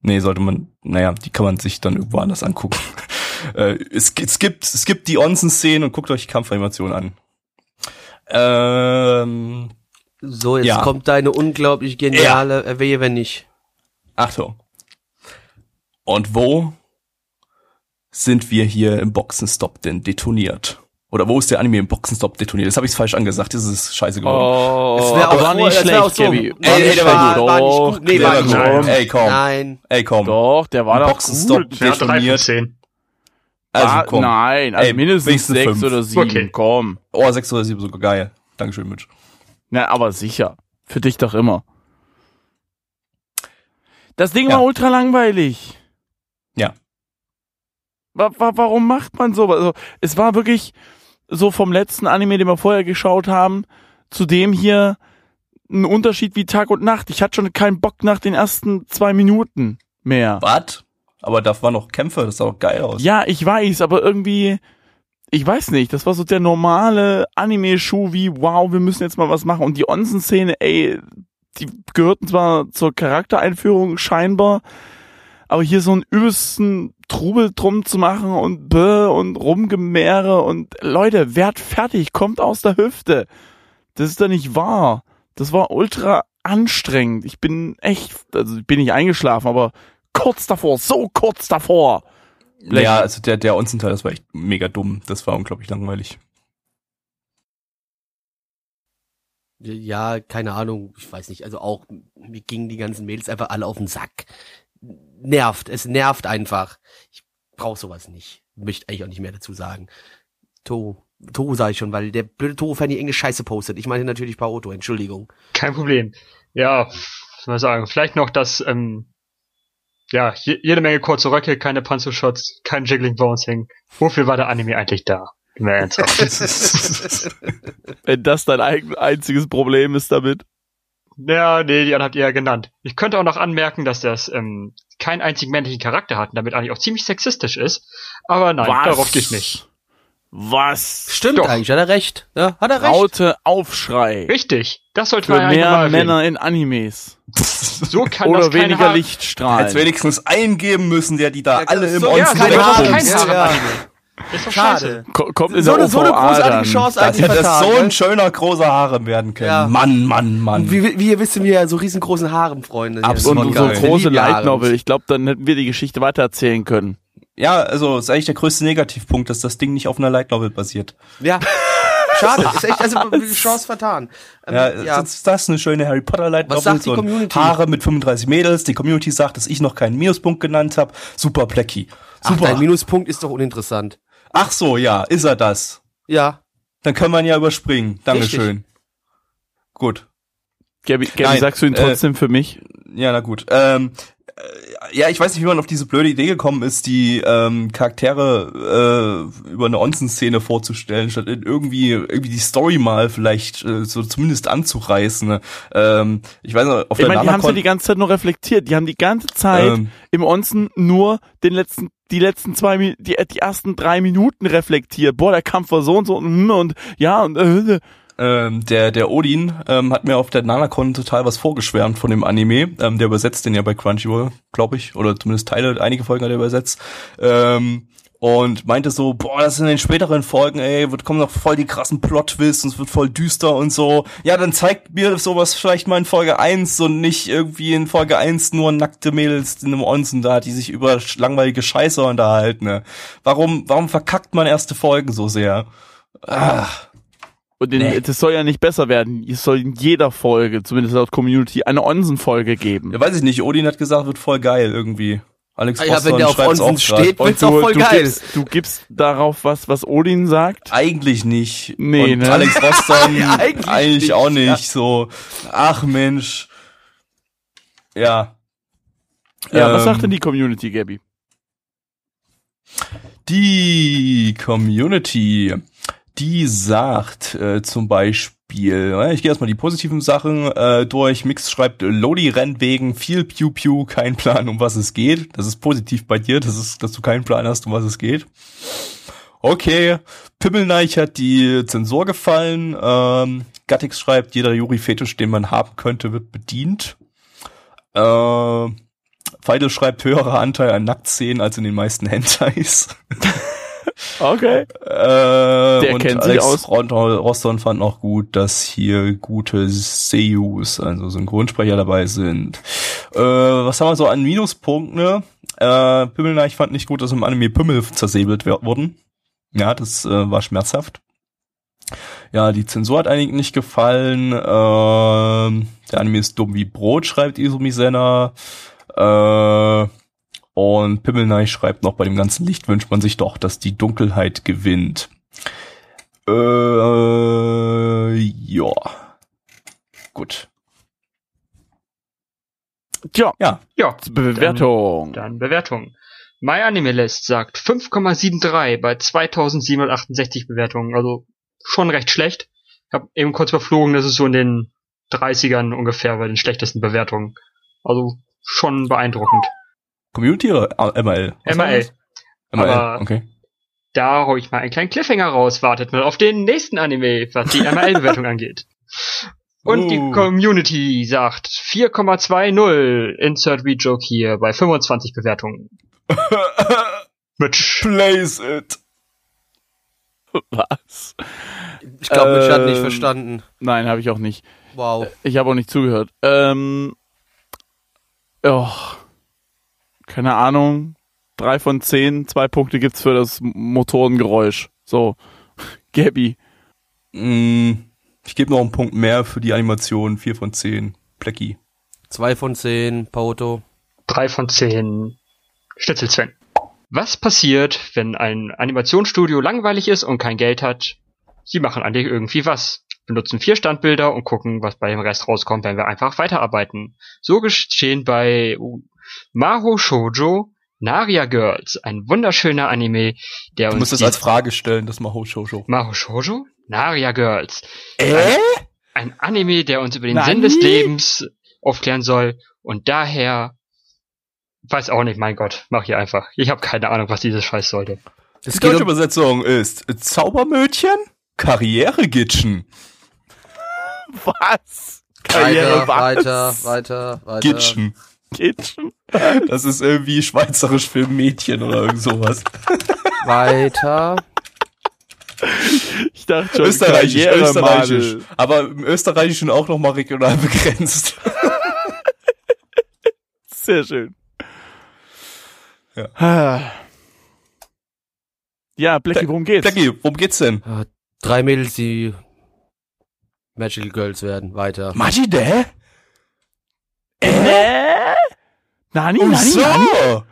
nee, sollte man, naja, die kann man sich dann irgendwo anders angucken. äh, es, es gibt, es gibt die Onsen-Szenen und guckt euch die Kampfanimationen an. Ähm, So, jetzt Ja. kommt deine unglaublich geniale Erwehe, wenn nicht. Achtung. Und wo sind wir hier im Boxenstopp denn detoniert? Oder wo ist der Anime im Boxenstopp detoniert? Das habe ich falsch angesagt. Das ist scheiße geworden. Oh, Es auch war nicht schlecht, so- Gabby. War Ey, nicht war schlecht, gut. war nicht Doch, gut. Nee, Der war war nicht gut. Ey, komm. Nein. Ey, komm. Doch, der war doch Boxenstopp gut. Ja, detoniert. zehn. Also Ah, komm. Nein, also Ey, mindestens sechs fünf. oder sieben. Okay. Komm. Oh, 6 oder 7 sogar geil. Dankeschön, Mitch. Na, aber sicher. Für dich doch immer. Das Ding Ja. war ultra langweilig. Ja. Wa wa warum macht man so? Also, es war wirklich so vom letzten Anime, den wir vorher geschaut haben, zu dem hier ein Unterschied wie Tag und Nacht. Ich hatte schon keinen Bock nach den ersten zwei Minuten mehr. Was? Aber da waren noch Kämpfe, das sah doch geil aus. Ja, ich weiß, aber irgendwie, ich weiß nicht, das war so der normale Anime-Schuh wie, wow, wir müssen jetzt mal was machen. Und die Onsen-Szene, ey, die gehörten zwar zur Charaktereinführung scheinbar, aber hier so einen übelsten Trubel drum zu machen und bäh und Rumgemehre und Leute, werd fertig, kommt aus der Hüfte. Das ist doch nicht wahr. Das war ultra anstrengend. Ich bin echt, also ich bin nicht eingeschlafen, aber kurz davor, so kurz davor. Blech. Ja, also der, der Onsen-Teil, das war echt mega dumm. Das war unglaublich langweilig. Ja, keine Ahnung, ich weiß nicht. Also auch, mir gingen die ganzen Mädels einfach alle auf den Sack. Nervt, es nervt einfach. Ich brauch sowas nicht. Möchte eigentlich auch nicht mehr dazu sagen. To, To sag ich schon, weil der blöde To-Fan hier irgendeine Scheiße postet. Ich meine natürlich Paoto, Entschuldigung. Kein Problem. Ja, was soll man sagen. Vielleicht noch das, ähm, ja, je, jede Menge kurze Röcke, keine Panzershots, kein Jiggling Bouncing. Wofür war der Anime eigentlich da? Wenn das dein ein, einziges Problem ist damit. ja, nee, die anderen habt ihr ja genannt. Ich könnte auch noch anmerken, dass das ähm, keinen einzigen männlichen Charakter hat und damit eigentlich auch ziemlich sexistisch ist. Aber nein, Was? darauf gehe ich nicht. Was? Stimmt Doch. eigentlich, hat er recht. Ja, hat er recht. Raute Aufschrei. Richtig, das sollte Für man eigentlich mehr. Männer in Animes. So kann Oder das kein weniger Lichtstrahlen. Hätte wenigstens eingeben müssen, der die da Ja, alle im so- ja, Onsen Ja. Ist doch Schade. Ko- Kommt in So der eine, so eine großartige dann. Chance Das eigentlich hätte vertan. so ne? ein schöner großer Harem werden können. Ja. Mann, Mann, Mann. Wie, wie ihr wisst, sind wir ja so riesengroßen Harem-Freunde. Absolut Und Ja, so geil. große Light. Novel. Ich glaube, dann hätten wir die Geschichte weitererzählen können. Ja, also ist eigentlich der größte Negativpunkt, dass das Ding nicht auf einer Light Novel basiert. Ja. Schade, ist echt, also Chance vertan. Ähm, Ja, ja. das ist das eine schöne Harry Potter Light Was Novel, sagt die so Community? Haare mit 35 Mädels. Die Community sagt, dass ich noch keinen Minuspunkt genannt habe. Super Plecky. Ach, Super. dein Minuspunkt ist doch uninteressant. Ach so, ja, ist er das? Ja. Dann kann man ja überspringen. Dankeschön. Gut. Gabi, Gabi Nein, sagst du ihn äh, trotzdem für mich? Ja, na gut. Ähm, äh, ja, ich weiß nicht, wie man auf diese blöde Idee gekommen ist, die ähm, Charaktere äh, über eine Onsen-Szene vorzustellen, statt irgendwie irgendwie die Story mal vielleicht äh, so zumindest anzureißen. ne? Ähm, ich weiß noch, auf Ich der meine, die haben ja die ganze Zeit nur reflektiert. Die haben die ganze Zeit Ähm. im Onsen nur den letzten, die letzten zwei, die, die ersten drei Minuten reflektiert. Boah, der Kampf war so und so und, und ja und äh, ähm, der der Odin ähm, hat mir auf der Nanacon total was vorgeschwärmt von dem Anime. Ähm, der übersetzt den ja bei Crunchyroll, glaube ich, oder zumindest Teile, einige Folgen hat er übersetzt. Ähm, und meinte so, boah, das in den späteren Folgen, ey, wird kommen noch voll die krassen Plot-Twists und es wird voll düster und so. Ja, dann zeigt mir sowas vielleicht mal in Folge 1 und nicht irgendwie in Folge 1 nur nackte Mädels in einem Onsen da, die sich über langweilige Scheiße unterhalten. Ne? Warum, warum verkackt man erste Folgen so sehr? Ah. Und den, Nee. das soll ja nicht besser werden. Es soll in jeder Folge, zumindest laut Community, eine Onsen-Folge geben. Ja, weiß ich nicht. Odin hat gesagt, wird voll geil irgendwie. Alex Ah ja, wenn Boston der auf Onsen steht, wird's auch voll du geil. Gibst, du gibst darauf was, was Odin sagt. Eigentlich nicht. Nee, Und ne? Alex Boston Ja, eigentlich, eigentlich nicht, auch nicht. ja. So, ach Mensch. Ja. Ja, was Ähm, sagt denn die Community, Gabby? Die Community, die sagt äh, zum Beispiel, äh, ich gehe erstmal die positiven Sachen äh, durch. Mix schreibt, Lodi rennt wegen viel Pew Pew, kein Plan, um was es geht. Das ist positiv bei dir, das ist, dass du keinen Plan hast, um was es geht. Okay, Pimmelneich hat die Zensur gefallen. Ähm, Gattix schreibt, jeder Juri-Fetisch, den man haben könnte, wird bedient. Äh, Feidel schreibt, höherer Anteil an Nacktszenen als in den meisten Hentais. Okay. Äh, Der und kennt sich aus. Roston fand auch gut, dass hier gute Seiyus, also Synchronsprecher dabei sind. Äh, was haben wir so an Minuspunkten? Ne? Äh, Pimmelneich fand nicht gut, dass im Anime Pimmel zersäbelt wurden. Ja, das äh, war schmerzhaft. Ja, die Zensur hat einigen nicht gefallen. Ähm, der Anime ist dumm wie Brot, schreibt Izumi Senna. Äh, und Pimmelneich schreibt noch, bei dem ganzen Licht wünscht man sich doch, dass die Dunkelheit gewinnt. Äh, ja. Gut. Tja, Ja. Ja, Bewertung. dann Bewertung. My Anime List sagt 5,73 bei 2768 Bewertungen, also schon recht schlecht. Ich habe eben kurz überflogen, das ist so in den 30ern ungefähr bei den schlechtesten Bewertungen. Also schon beeindruckend. Community oder äh, ML? Was ML. ML, Aber- okay. da hol ich mal einen kleinen Cliffhanger raus. Wartet mal auf den nächsten Anime, was die MRL-Bewertung angeht. Und Uh. die Community sagt 4,20 Insert Rejoke hier bei 25 Bewertungen. Mitch. Place it. Was? Ich glaube, Mitch hat nicht Ähm, verstanden. Nein, habe ich auch nicht. Wow. Ich habe auch nicht zugehört. Ähm, oh, keine Ahnung. Drei von zehn, zwei Punkte gibt's für das Motorengeräusch. So, Gabby. Mm, ich gebe noch einen Punkt mehr für die Animation. 4 von 10. Plecky. Zwei von zehn, Pauto. Drei von zehn. Schnitzel Sven. Was passiert, wenn ein Animationsstudio langweilig ist und kein Geld hat? Sie machen eigentlich irgendwie was. Benutzen vier Standbilder und gucken, was bei dem Rest rauskommt, wenn wir einfach weiterarbeiten. So geschehen bei uh, Maho Shoujo Naria Girls, ein wunderschöner Anime, der Du uns musst es als Frage stellen, das Maho Shoujo. Maho Shoujo? Naria Girls. Äh? Ein Anime, der uns über den Nani? Sinn des Lebens aufklären soll und daher weiß auch nicht, mein Gott, mach hier einfach. Ich habe keine Ahnung, was dieses Scheiß sollte. Es Die deutsche um, Übersetzung ist Zaubermödchen, Karrieregitschen. Was? weiter, was? weiter, weiter, weiter. Gitschen. Kitchen? Das ist irgendwie schweizerisch für Mädchen oder irgend sowas. Weiter. Ich dachte schon, Österreichisch, österreichisch. Aber im Österreichischen auch nochmal regional begrenzt. Sehr schön. Ja. Ja, Blackie, worum geht's? Blackie, worum geht's denn? Drei Mädels, die Magical Girls werden. Weiter. Majide? Äh? Nani, Oh, nani, nani? so.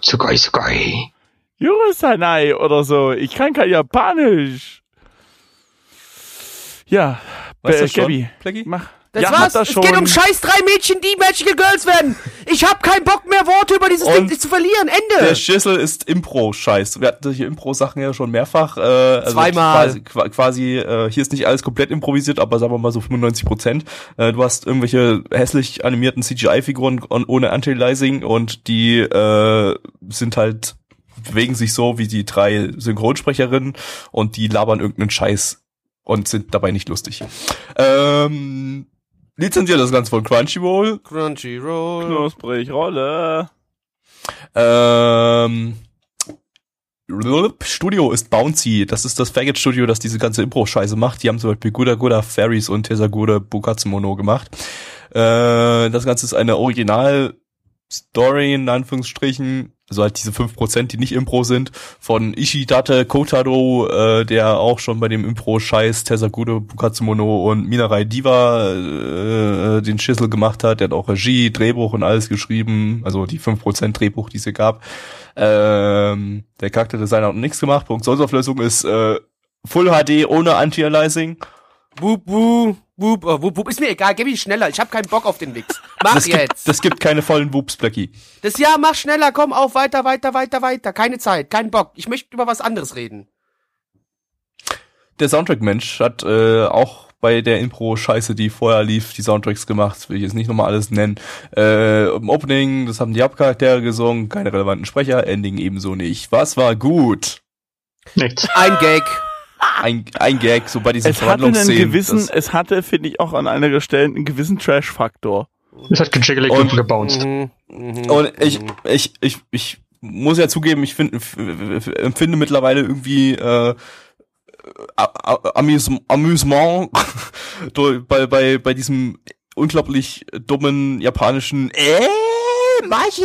Sugoi, sugoi. Yurusanai oder so. Ich kann kein Japanisch. Ja, Weißt äh, du schon, Gabby, mach. Das ja, war's. das Es geht um scheiß drei Mädchen, die Magical Girls werden. Ich hab keinen Bock mehr, Worte über dieses Und Ding zu verlieren. Der Ende. Schüssel ist Impro-Scheiß. Wir hatten solche Impro-Sachen ja schon mehrfach. Äh, also Zweimal. Quasi, qua- quasi äh, hier ist nicht alles komplett improvisiert, aber sagen wir mal so 95 Prozent. Äh, du hast irgendwelche hässlich animierten CGI-Figuren ohne Anti-Aliasing und die äh, sind halt bewegen sich so wie die drei Synchronsprecherinnen und die labern irgendeinen Scheiß und sind dabei nicht lustig. Ähm, lizenziert das Ganze von Crunchyroll. Crunchyroll. Knusprig Rolle. Ähm, Studio ist Bouncy. Das ist das Faggot-Studio, das diese ganze Impro-Scheiße macht. Die haben zum Beispiel Guda Guda Fairies und Tesagure Bukatsumono gemacht. Äh, das Ganze ist eine Original-Story, in Anführungsstrichen. Also halt diese 5%, die nicht Impro sind, von Ishidate Kotaro, äh, der auch schon bei dem Impro-Scheiß Tesagure Bukatsumono und Minarai Diva äh, den Schissel gemacht hat. Der hat auch Regie, Drehbuch und alles geschrieben. Also die 5% Drehbuch, die es hier gab. Ähm, der Charakterdesigner hat nichts gemacht. Produktionsauflösung ist äh, Full HD ohne Anti-Aliasing. Wup, wup, wup, äh, wup, wup. Ist mir egal, gib mich schneller. Ich hab keinen Bock auf den Wix. Mach Das gibt, jetzt. das gibt keine vollen Whoops, Blackie. Das ja, mach schneller, komm auf, weiter, weiter, weiter, weiter. Keine Zeit, kein Bock. Ich möchte über was anderes reden. Der Soundtrack-Mensch hat äh, auch bei der Impro-Scheiße, die vorher lief, die Soundtracks gemacht. Will ich jetzt nicht nochmal alles nennen. Äh, Im Opening, das haben die Hauptcharaktere gesungen, keine relevanten Sprecher, Ending ebenso nicht. Was war gut? Nichts. Ein Gag. Ein, ein Gag, so bei diesen Es hatte einen gewissen, es hatte, finde ich, auch an einer Stelle einen gewissen Trash-Faktor. Es hat gejiggelig Und- und gebounced. Mhm, mhm, Und ich, mhm. ich, ich, ich muss ja zugeben, ich finde, empfinde mittlerweile irgendwie äh, Amüs Amüsement bei, bei, bei diesem unglaublich dummen japanischen äh, Machi,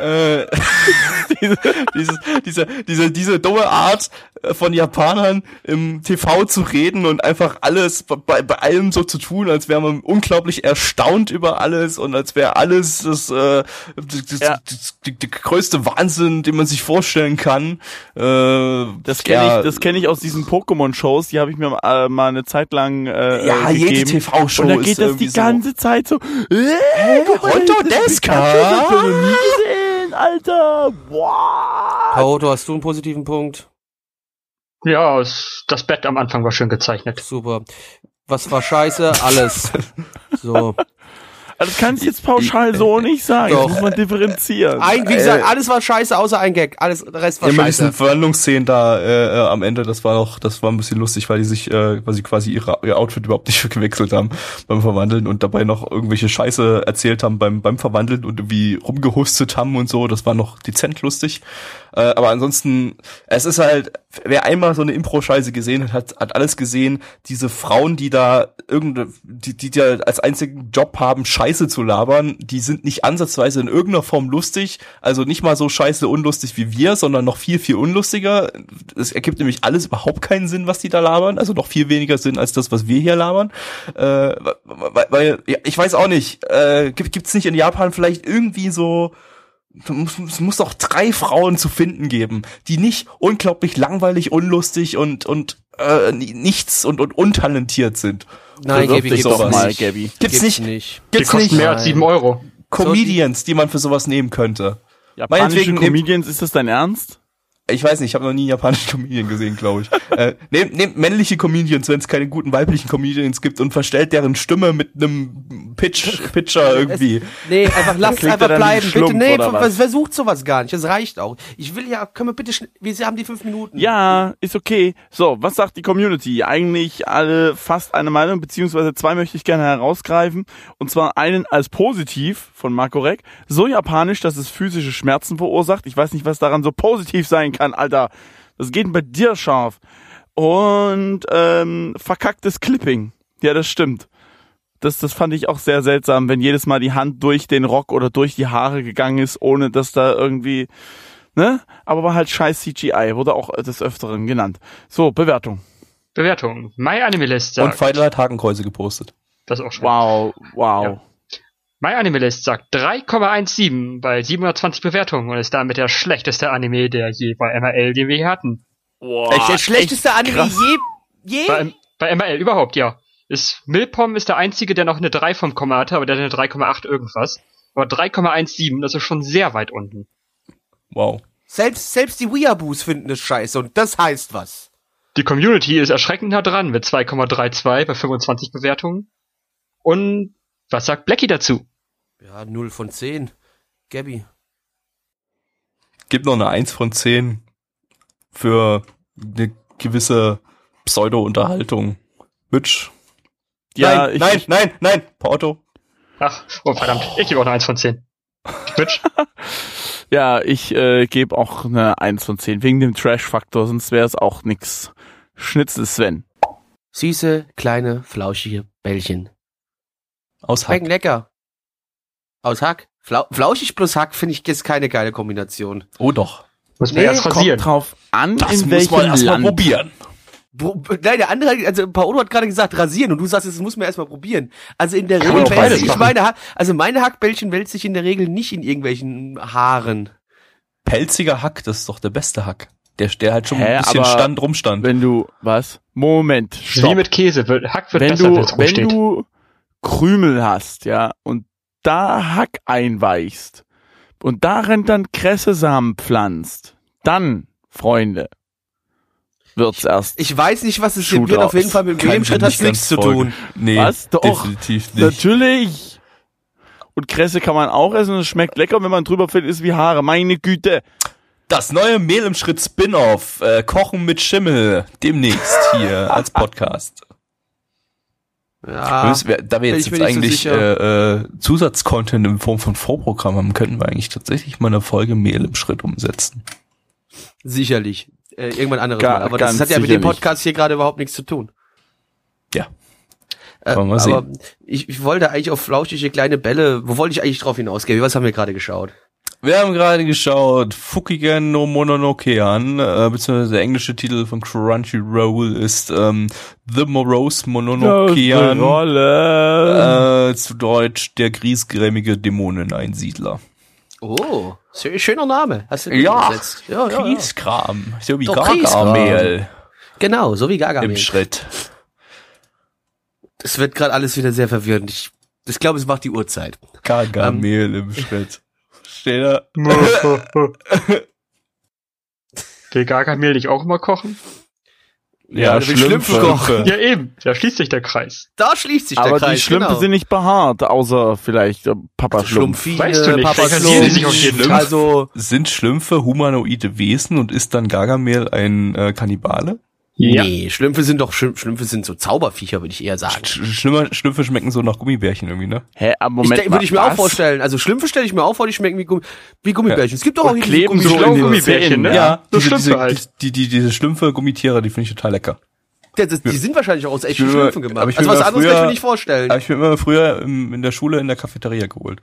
äh, diese, diese, diese, diese, diese dumme Art äh, von Japanern im TV zu reden und einfach alles bei, bei allem so zu tun, als wäre man unglaublich erstaunt über alles und als wäre alles das, äh, das, das, Ja. das, die, die größte Wahnsinn, den man sich vorstellen kann. Äh, Das kenne ja, ich, das kenne ich aus diesen Pokémon-Shows. Die habe ich mir äh, mal eine Zeit lang äh, Ja, äh, jede gegeben. TV-Show Und da geht das die so. ganze Zeit so. Äh, mal, das ist Deska? Alter. Wow. Paoto, hast du einen positiven Punkt? Ja, das Bett am Anfang war schön gezeichnet. Super. Was war scheiße? Alles. So. Also das kannst du jetzt pauschal so nicht sagen. Doch. Das muss man differenzieren. Ein, wie gesagt, alles war scheiße, außer ein Gag. Alles, der Rest war Ja, mit diesen scheiße. Verwandlungsszenen da äh, äh, am Ende, das war auch, das war ein bisschen lustig, weil die sich, äh, weil sie quasi ihre, ihr Outfit überhaupt nicht gewechselt haben beim Verwandeln und dabei noch irgendwelche Scheiße erzählt haben beim beim Verwandeln und irgendwie rumgehustet haben und so. Das war noch dezent lustig. Äh, aber ansonsten, es ist halt, wer einmal so eine Impro-Scheiße gesehen hat, hat, alles gesehen. Diese Frauen, die da irgendeine, die, die da als einzigen Job haben, Scheiße zu labern, die sind nicht ansatzweise in irgendeiner Form lustig. Also nicht mal so scheiße unlustig wie wir, sondern noch viel, viel unlustiger. Es ergibt nämlich alles überhaupt keinen Sinn, was die da labern. Also noch viel weniger Sinn als das, was wir hier labern. Äh, weil, weil ja, ich weiß auch nicht, äh, gibt gibt's nicht in Japan vielleicht irgendwie so es muss doch drei Frauen zu finden geben, die nicht unglaublich langweilig, unlustig und und äh, nichts und und untalentiert sind. Nein, dich gibt's doch mal, nicht. Gabi. Gibt's nicht? Die Gibt's kosten nicht mehr als sieben Euro. Comedians, die man für sowas nehmen könnte. Japanische Comedians, ist das dein Ernst? Ich weiß nicht, ich habe noch nie einen japanischen Comedian gesehen, glaube ich. äh, nehmt, nehmt männliche Comedians, wenn es keine guten weiblichen Comedians gibt und verstellt deren Stimme mit einem Pitch, Pitcher irgendwie. Nee, einfach lasst Klingt einfach bleiben. Bitte, nee, was? versucht sowas gar nicht. Das reicht auch. Ich will ja, können wir bitte, schn- wir haben die fünf Minuten. Ja, ist okay. So, was sagt die Community? Eigentlich alle fast eine Meinung, beziehungsweise zwei möchte ich gerne herausgreifen. Und zwar einen als positiv von Marco Reck. So japanisch, dass es physische Schmerzen verursacht. Ich weiß nicht, was daran so positiv sein kann, Alter. Das geht bei dir scharf. Und ähm, verkacktes Clipping. Ja, das stimmt. Das, das fand ich auch sehr seltsam, wenn jedes Mal die Hand durch den Rock oder durch die Haare gegangen ist, ohne dass da irgendwie ne? Aber war halt scheiß CGI, wurde auch des Öfteren genannt. So, Bewertung. Bewertung. My Anime List Und sagt. Feidel hat Hakenkreuze gepostet. Das ist auch schon. Wow, wow. Ja. My Anime List sagt 3,17 bei 720 Bewertungen und ist damit der schlechteste Anime, der je bei MRL, den wir hier hatten. Wow, Echt der schlechteste Anime krass. je, je? Bei, bei MRL überhaupt, ja. Ist, Milpom ist der einzige, der noch eine 3 vom Komma hatte, aber der hat eine 3,8 irgendwas. Aber 3,17, das ist schon sehr weit unten. Wow. Selbst, selbst die Weeaboos finden das scheiße und das heißt was. Die Community ist erschreckend nah dran mit 2,32 bei 25 Bewertungen. Und was sagt Blackie dazu? Ja, 0 von 10. Gabby. Gibt noch eine 1 von 10 für eine gewisse Pseudo-Unterhaltung. Mitch. Ja, nein, ich, nein, ich, nein, nein, Porto. Ach, oh verdammt, ich gebe auch eine 1 von 10. Twitch? ja, ich äh, gebe auch eine 1 von 10 wegen dem Trash-Faktor, sonst wäre es auch nix. Schnitzel Sven. Süße, kleine, flauschige Bällchen. Aus Schmecken Hack. lecker. Aus Hack. Flau flauschig plus Hack finde ich jetzt keine geile Kombination. Oh doch. Muss man Nee, erst kommt rasieren. Drauf an, Das in muss man erst mal Land. probieren. Wo, nein, der andere, also Paolo hat gerade gesagt rasieren und du sagst, das muss man erstmal probieren. Also in der Kann Regel wälze ich machen. meine, Ha- also meine Hackbällchen wälze ich in der Regel nicht in irgendwelchen Haaren. Pelziger Hack, das ist doch der beste Hack. Der, der halt schon Hä, ein bisschen aber stand, rumstand. Wenn du, was? Moment, Wie stopp. mit Käse, wird, Hack wird wenn besser, du, wenn es wenn rumsteht. du Krümel hast, ja, und da Hack einweichst und darin dann Kressesamen pflanzt, dann, Freunde, wird's erst. Ich weiß nicht, was es hier wird. Auf jeden Fall mit dem Kann Lebensschritt ich hat nicht nichts zu folgen. tun. Nee, Was? Doch. definitiv nicht. Natürlich. Und Kresse kann man auch essen und es schmeckt lecker, wenn man drüber fällt, ist wie Haare. Meine Güte. Das neue Mehl im Schritt Spin-off, äh, Kochen mit Schimmel, demnächst hier als Podcast. Ja. Wär, da wir jetzt, jetzt nicht so eigentlich äh, äh, Zusatzcontent in Form von Vorprogramm haben, könnten wir eigentlich tatsächlich mal eine Folge Mehl im Schritt umsetzen. Sicherlich. Äh, irgendwann anderes Ga- Mal. Aber das hat ja mit dem. Podcast hier gerade überhaupt nichts zu tun. Ja. Äh, Wollen wir aber ich, ich wollte eigentlich auf flauschige kleine Bälle, wo wollte ich eigentlich drauf hinausgehen? Was haben wir gerade geschaut? Wir haben gerade geschaut, Fukigen no Mononoke an, äh, beziehungsweise der englische Titel von Crunchyroll ist ähm, The Morose Mononokean, äh, zu Deutsch der griesgrämige Dämoneneinsiedler. Oh, schö- schöner Name. Hast du Ja. übersetzt? Ja, ja, ja. Grieskram, so wie Doch. Gargamel Genau, so wie Gaga. im Schritt. Es wird gerade alles wieder sehr verwirrend. Ich, ich glaube, es macht die Uhrzeit. Gargamel im Schritt. Steht da? Will Gargamel nicht auch immer kochen? Ja, willst Schlümpfe kochen. Ja, eben. Da schließt sich der Kreis. Da schließt sich der Aber Kreis. die Schlümpfe genau. sind nicht behaart, außer vielleicht äh, Papa Schlumpf. Schlumpfine, Weißt du nicht, Papa die sich Schlumpf. auf jeden. Also, Sind Schlümpfe humanoide Wesen und ist dann Gargamel ein äh, Kannibale? Nee, Schlümpfe sind doch, Schlümpfe Schlümpfe sind so Zauberviecher, würde ich eher sagen. Sch Schlimmer, Schlümpfe schmecken so nach Gummibärchen irgendwie, ne? Hä, aber Ich, Moment würde ich mir auch was? vorstellen. Also Schlümpfe stelle ich mir auch vor, die schmecken wie, Gummi, wie Gummibärchen. Es gibt doch auch hier kleben diese so Gummibärchen, Zähnen, ne? ja. so diese, Schlümpfe diese, halt. die, die, diese Schlümpfe, Gummitiere, die finde ich total lecker. Die, die, die sind wahrscheinlich auch aus echten Schlümpfen aber gemacht. ich Also was anderes kann ich früher- mir nicht vorstellen. Habe ich mir immer früher in der Schule in der Cafeteria geholt.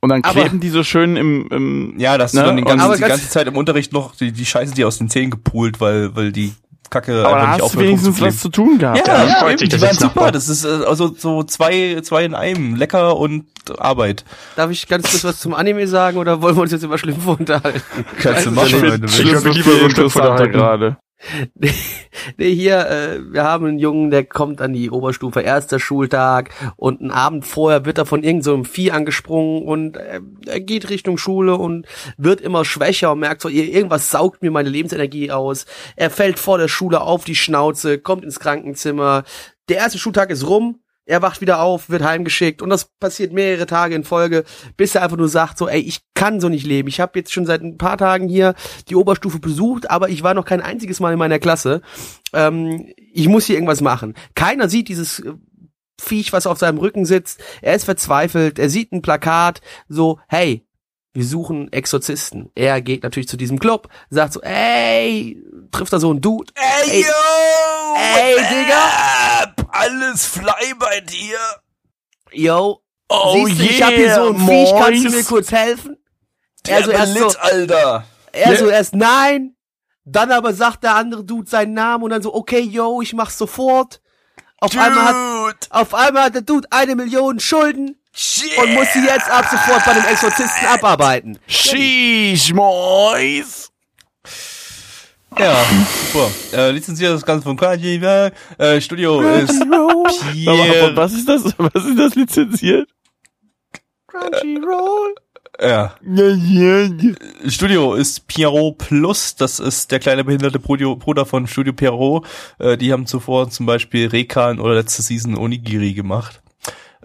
Und dann Aber- kleben die so schön im, im Ja, dass Ne? du dann den ganzen, Aber die ganz- ganze Zeit im Unterricht noch die, die Scheiße dir aus den Zähnen gepult, weil, weil die Kacke aber da einfach nicht hast du aufhört wenigstens rumzufliegen. was zu tun gehabt. Ja, Ja, ja, eben, die waren super. Das ist äh, also so zwei, zwei in einem. Lecker und Arbeit. Darf ich ganz kurz was zum Anime sagen oder wollen wir uns jetzt über Schlümpfe unterhalten? Kannst du machen, ich wenn du Ich willst. ich lieber so ein Schlümpfe interessanter unterhalten. gerade. Nee, hier, äh, wir haben einen Jungen, der kommt an die Oberstufe, erster Schultag und einen Abend vorher wird er von irgendeinem so Vieh angesprungen und äh, er geht Richtung Schule und wird immer schwächer und merkt so, ir- irgendwas saugt mir meine Lebensenergie aus. Er fällt vor der Schule auf die Schnauze, kommt ins Krankenzimmer. Der erste Schultag ist rum, er wacht wieder auf, wird heimgeschickt und das passiert mehrere Tage in Folge, bis er einfach nur sagt so, ey, ich kann so nicht leben. Ich habe jetzt schon seit ein paar Tagen hier die Oberstufe besucht, aber ich war noch kein einziges Mal in meiner Klasse. Ähm, ich muss hier irgendwas machen. Keiner sieht dieses äh, Viech, was auf seinem Rücken sitzt. Er ist verzweifelt. Er sieht ein Plakat, so, hey, wir suchen Exorzisten. Er geht natürlich zu diesem Club, sagt so, ey, trifft da so einen Dude. Ey, yo! Ey, Digga! Alles fly bei dir! yo, Oh siehst du, ich hab hier so ein Viech, kannst du mir kurz helfen? Der Also erst so- Belit, Alter! Er so erst nein, dann aber sagt der andere Dude seinen Namen und dann so, okay, yo, ich mach's sofort. Auf einmal hat, Dude! auf einmal hat der Dude eine Million Schulden Shit! und muss sie jetzt ab sofort bei dem Exorzisten abarbeiten. Sheesh, Mois. Ja, super. Äh, lizenziert das Ganze von KG, äh, Studio ist Pierre. was ist das? Was ist das lizenziert? Crunchyroll. Ja. Studio ist Pierrot Plus, das ist der kleine behinderte Bruder Bruder von Studio Pierrot. Äh, die haben zuvor zum Beispiel Rekan oder letzte Season Onigiri gemacht.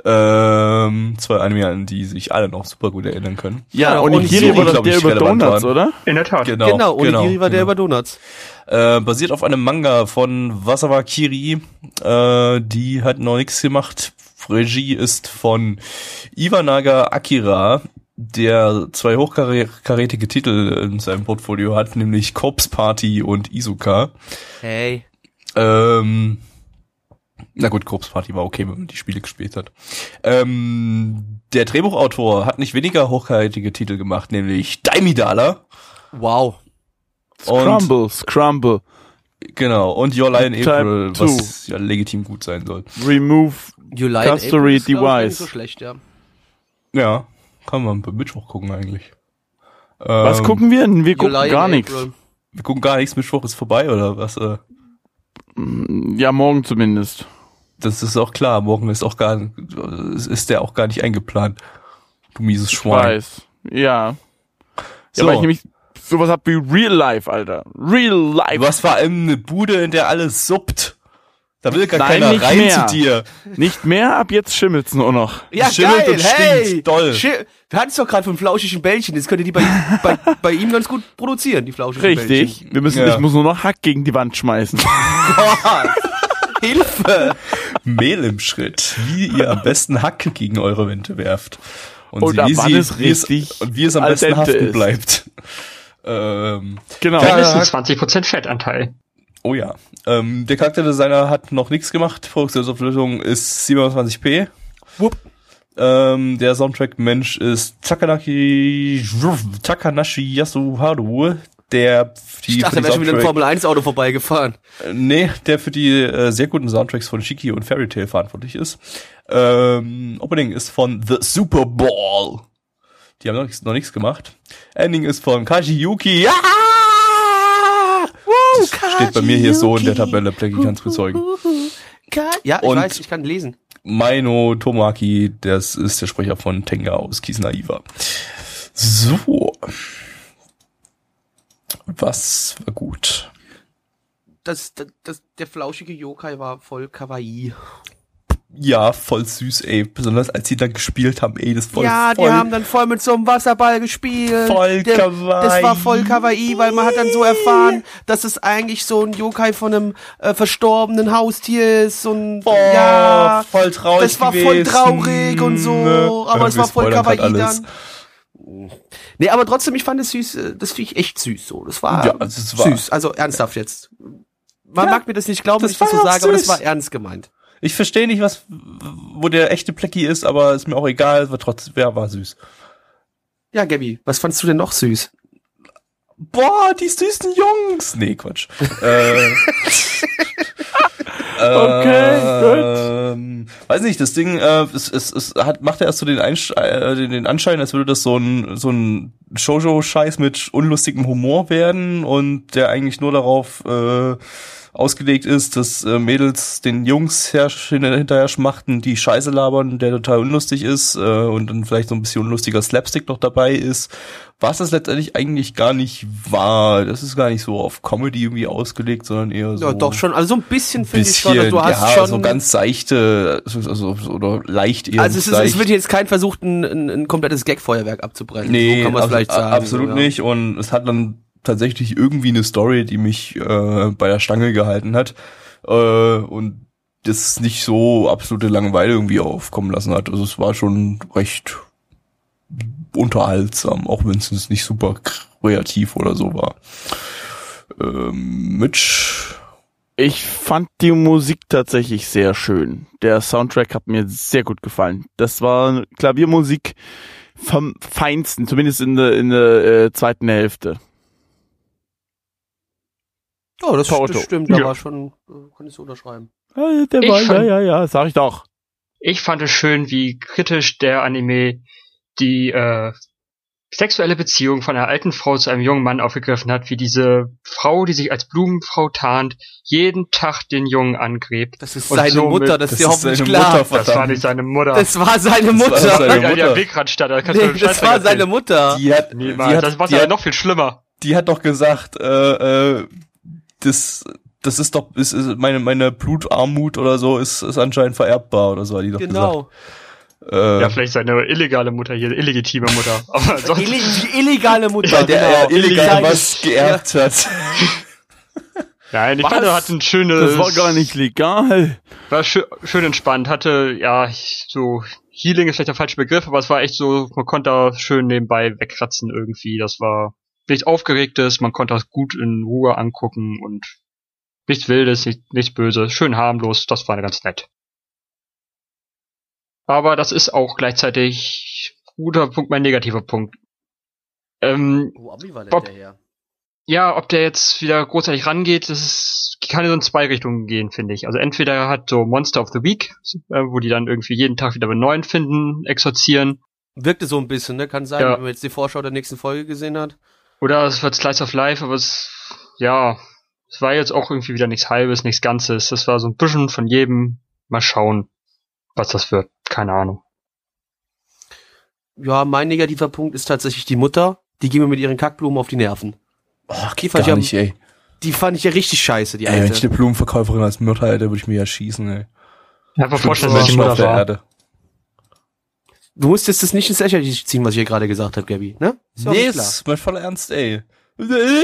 Ähm, zwei Anime, an die sich alle noch super gut erinnern können. Ja, Ja, und und Nigiri so war der über Donuts, waren. oder? In der Tat. Genau, Genau, Onigiri war der genau. über Donuts. Äh, basiert auf einem Manga von Wasawa Kiri. Äh, die hat noch nichts gemacht. Regie ist von Iwanaga Akira, der zwei hochkarätige Titel in seinem Portfolio hat, nämlich Corpse Party und Izuka. Hey. Ähm, na gut, Corpse Party war okay, wenn man die Spiele gespielt hat. Ähm, der Drehbuchautor hat nicht weniger hochkarätige Titel gemacht, nämlich Daimidala. Wow. Und- Scrumble, Scrumble. Genau, und Your Lie in April, two. was ja legitim gut sein soll. Remove. Custody Device. So schlecht, ja. Ja, kann man beim Mittwoch gucken eigentlich. Was Ähm, gucken wir? Wir You gucken gar nichts. Wir gucken gar nichts, Mittwoch ist vorbei oder was? Äh, Ja, morgen zumindest. Das ist auch klar, morgen ist auch gar ist der auch gar nicht eingeplant. Du mieses Ich Schwein. weiß. Ja. So. Ja, weil ich nämlich sowas hab wie Real Life, Alter. Real Life. Du hast vor allem eine Bude, in der alles suppt. Da will gar Nein, keiner nicht rein mehr. zu dir. Nicht mehr, ab jetzt schimmelt's nur noch. Ja, Schimmelt geil, und hey! stinkt doll. Schi- Wir hatten es doch gerade vom flauschigen Bällchen. Das könnt ihr die bei, bei, bei ihm ganz gut produzieren, die flauschigen Richtig. Wir müssen, Ja. ich muss nur noch Hack gegen die Wand schmeißen. Bällchen. Hilfe! Mehl im Schritt, wie ihr am besten Hack gegen eure Wände werft. Und, Und wie sie, es wie es, richtig und wie es am besten haften ist. bleibt. Ähm, Genau. Mindestens 20% Fettanteil. oh ja. Ähm, der Charakterdesigner hat noch nichts gemacht. Produktionsauflösung ist 27p. Wupp. Ähm, der Soundtrack-Mensch ist Takanaki, Takanashi Yasuharu, der die Ich dachte, er die wäre schon wieder ein Soundtrack- Formel-1-Auto vorbeigefahren. Äh, Nee, der für die äh, sehr guten Soundtracks von Shiki und Fairy Tail verantwortlich ist. Ähm, Opening ist von The Super Bowl. Die haben noch nichts, noch nichts gemacht. Ending ist von Kaji Yuki. Ja! Das steht bei mir hier so in der Tabelle, Blackie kann es bezeugen. Ja, ich Und- weiß, ich kann lesen. Maino Tomoaki, das ist der Sprecher von Tenga aus Kisnaiva. So. Was war gut? das, das, das, der flauschige Yokai war voll kawaii. Ja, voll süß, ey. Besonders als sie dann gespielt haben, ey, das voll ja, voll, die haben dann voll mit so einem Wasserball gespielt. Voll Der- kawaii. Das war voll kawaii, weil man hat dann so erfahren, dass es eigentlich so ein Yokai von einem äh, verstorbenen Haustier ist und Boah, ja, voll traurig das war voll gewesen, traurig und so, aber es Wir war voll kawaii dann. Nee, aber trotzdem, ich fand es süß, äh, das finde ich echt süß so. Das war, Ja, also es war- süß, also ernsthaft jetzt. Man Ja, mag mir das nicht glauben, das wenn ich das so sage, aber das süß. war ernst gemeint. Ich verstehe nicht, was, wo der echte Plecki ist, aber ist mir auch egal, war trotzdem, wer war süß. Ja, Gabby, was fandst du denn noch süß? Boah, die süßen Jungs. Nee, Quatsch. äh, Okay, ähm, Weiß nicht, das Ding, äh, es, es, es hat, macht ja erst so den, Einsch äh, den, den Anschein, als würde das so ein, so ein Shoujo-Scheiß mit unlustigem Humor werden und der eigentlich nur darauf äh, ausgelegt ist, dass äh, Mädels den Jungs her hinterher schmachten, die Scheiße labern, der total unlustig ist äh, und dann vielleicht so ein bisschen unlustiger Slapstick noch dabei ist, was das letztendlich eigentlich gar nicht war. Das ist gar nicht so auf Comedy irgendwie ausgelegt, sondern eher so Ja, doch schon, also so ein bisschen finde ich schon, du hast ja, schon so ganz seichte, also, also so- oder leicht eher. Also es, ist, es wird jetzt kein Versuch, ein, ein, ein komplettes Gag-Feuerwerk abzubrennen. nee, so kann man vielleicht sagen. absolut ja. nicht. Und es hat dann tatsächlich irgendwie eine Story, die mich äh, bei der Stange gehalten hat äh, und das nicht so absolute Langeweile irgendwie aufkommen lassen hat. Also es war schon recht unterhaltsam, auch wenn es nicht super kreativ oder so war. Ähm, Mitch, Ich fand die Musik tatsächlich sehr schön. Der Soundtrack hat mir sehr gut gefallen. Das war Klaviermusik vom Feinsten, zumindest in der, in der äh, zweiten Hälfte. Ja, das, Toto. das stimmt, da Ja. war schon, äh, kann ich so unterschreiben. Ah, Der Ich war, ja, fand- ja, ja, sag ich doch. Ich fand es schön, wie kritisch der Anime die äh, sexuelle Beziehung von einer alten Frau zu einem jungen Mann aufgegriffen hat, wie diese Frau, die sich als Blumenfrau tarnt, jeden Tag den Jungen angräbt. Das ist Und seine somit- Mutter, das, das ist dir ist hoffentlich seine klar. Mutter, Das war nicht seine Mutter. Das war seine war Mutter. seine ja, Mutter. ja, Wegrandstadt, da kannst du Nee, mir das war seine Mutter. die hat, Niemals. die hat, das war ja noch viel schlimmer. die hat doch gesagt, äh, äh, das, das ist doch, ist, ist meine, meine Blutarmut oder so ist, ist anscheinend vererbbar oder so, hat die doch Genau. gesagt. Äh, Ja, vielleicht seine illegale Mutter hier, illegitime Mutter. Aber sonst, Illi die illegale Mutter. weil der genau. er illegal was geerbt hat. nein, ich Was? fand, er hat ein schönes, Das war gar nicht legal. war schön, schön entspannt, hatte, ja, ich- so, Healing ist vielleicht der falsche Begriff, aber es war echt so, man konnte da schön nebenbei wegratzen irgendwie, das war nichts Aufgeregtes, man konnte das gut in Ruhe angucken und nichts Wildes, nicht, nichts Böses, schön harmlos, das war ganz nett. Aber das ist auch gleichzeitig guter Punkt, mein negativer Punkt. Ähm, Oh, Herr. ja, ob der jetzt wieder großartig rangeht, das ist, kann so in zwei Richtungen gehen, finde ich. Also entweder hat so Monster of the Week, äh, wo die dann irgendwie jeden Tag wieder einen neuen finden, exorzieren, Wirkte so ein bisschen, ne? Kann sein, Ja. wenn man jetzt die Vorschau der nächsten Folge gesehen hat. Oder es wird Slice of Life, aber es, ja, es war jetzt auch irgendwie wieder nichts Halbes, nichts Ganzes. Das war so ein bisschen von jedem. Mal schauen, was das wird. Keine Ahnung. Ja, mein negativer Punkt ist tatsächlich die Mutter. Die ging mir mit ihren Kackblumen auf die Nerven. Oh, Die fand ich gar am- nicht, ey. Die fand ich ja richtig scheiße, die ey. Wenn ich alte. eine Blumenverkäuferin als Mutter hätte, würde ich mir ja schießen, ey. Einfach vorstellen, Schlimmste welche Mutter auf der war. Erde. Du musst jetzt das nicht ins Lächerliche ziehen, was ich hier gerade gesagt habe, Gabi, ne? Ist Nee, ist mein voller Ernst, ey. Äh,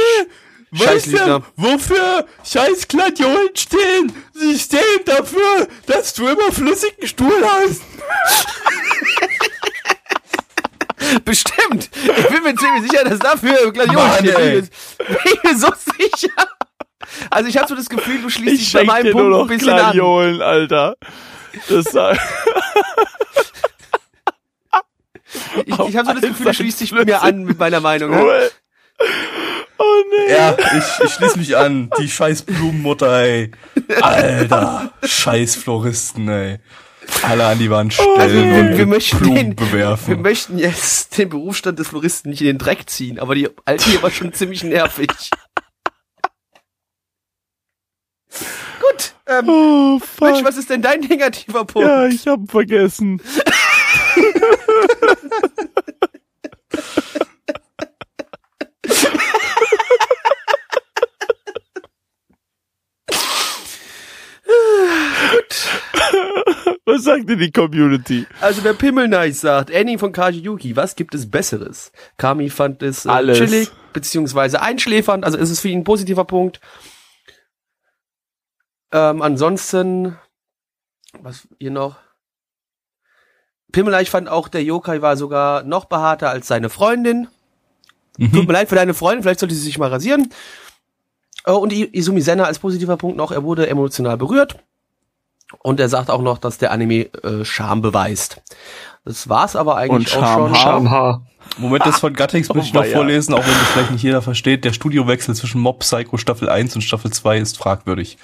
Scheiß Lisa. wofür scheiß Gladiolen stehen? Sie stehen dafür, dass du immer flüssigen Stuhl hast. Bestimmt. Ich bin mir ziemlich sicher, dass dafür Gladiolen steht. ey. Bin ich mir so sicher. Also ich habe so das Gefühl, du schließt Ich dich bei meinem dir nur Punkt ein noch bisschen an. Gladiolen, Alter. Das Ich, ich habe so das Gefühl, du schließt dich mir an mit meiner Meinung. Ne? Oh nee. Ja, ich, ich schließe mich an. Die scheiß Blumenmutter, ey. Alter, scheiß Floristen, ey. Alle an die Wand stellen Also wir, und wir, möchten Blumen den, wir bewerfen. möchten jetzt den Berufsstand des Floristen nicht in den Dreck ziehen, aber die alte hier war schon ziemlich nervig. Gut, ähm, Oh, Mensch, fuck. was ist denn dein negativer Punkt? Ja, ich hab vergessen. Was sagt denn die Community? Also der Pimmelnice sagt, Ending von Kaji Yuki, was gibt es Besseres? Kami fand es äh, Alles. chillig, beziehungsweise einschläfernd, also ist es für ihn ein positiver Punkt. Ähm, ansonsten, was hier noch? Pimmelneich fand auch, der Yokai war sogar noch behaarter als seine Freundin. Tut mir leid für deine Freundin, vielleicht sollte sie sich mal rasieren. Äh, Und Izumi Senna als positiver Punkt noch, er wurde emotional berührt. Und er sagt auch noch, dass der Anime äh, Scham beweist. Das war's aber eigentlich Und auch schon. Schamhaar. Schamhaar. Moment, das von Gattix möchte ich Oh, noch vorlesen, auch wenn das vielleicht nicht jeder versteht. Der Studiowechsel zwischen Mob Psycho Staffel 1 und Staffel 2 ist fragwürdig.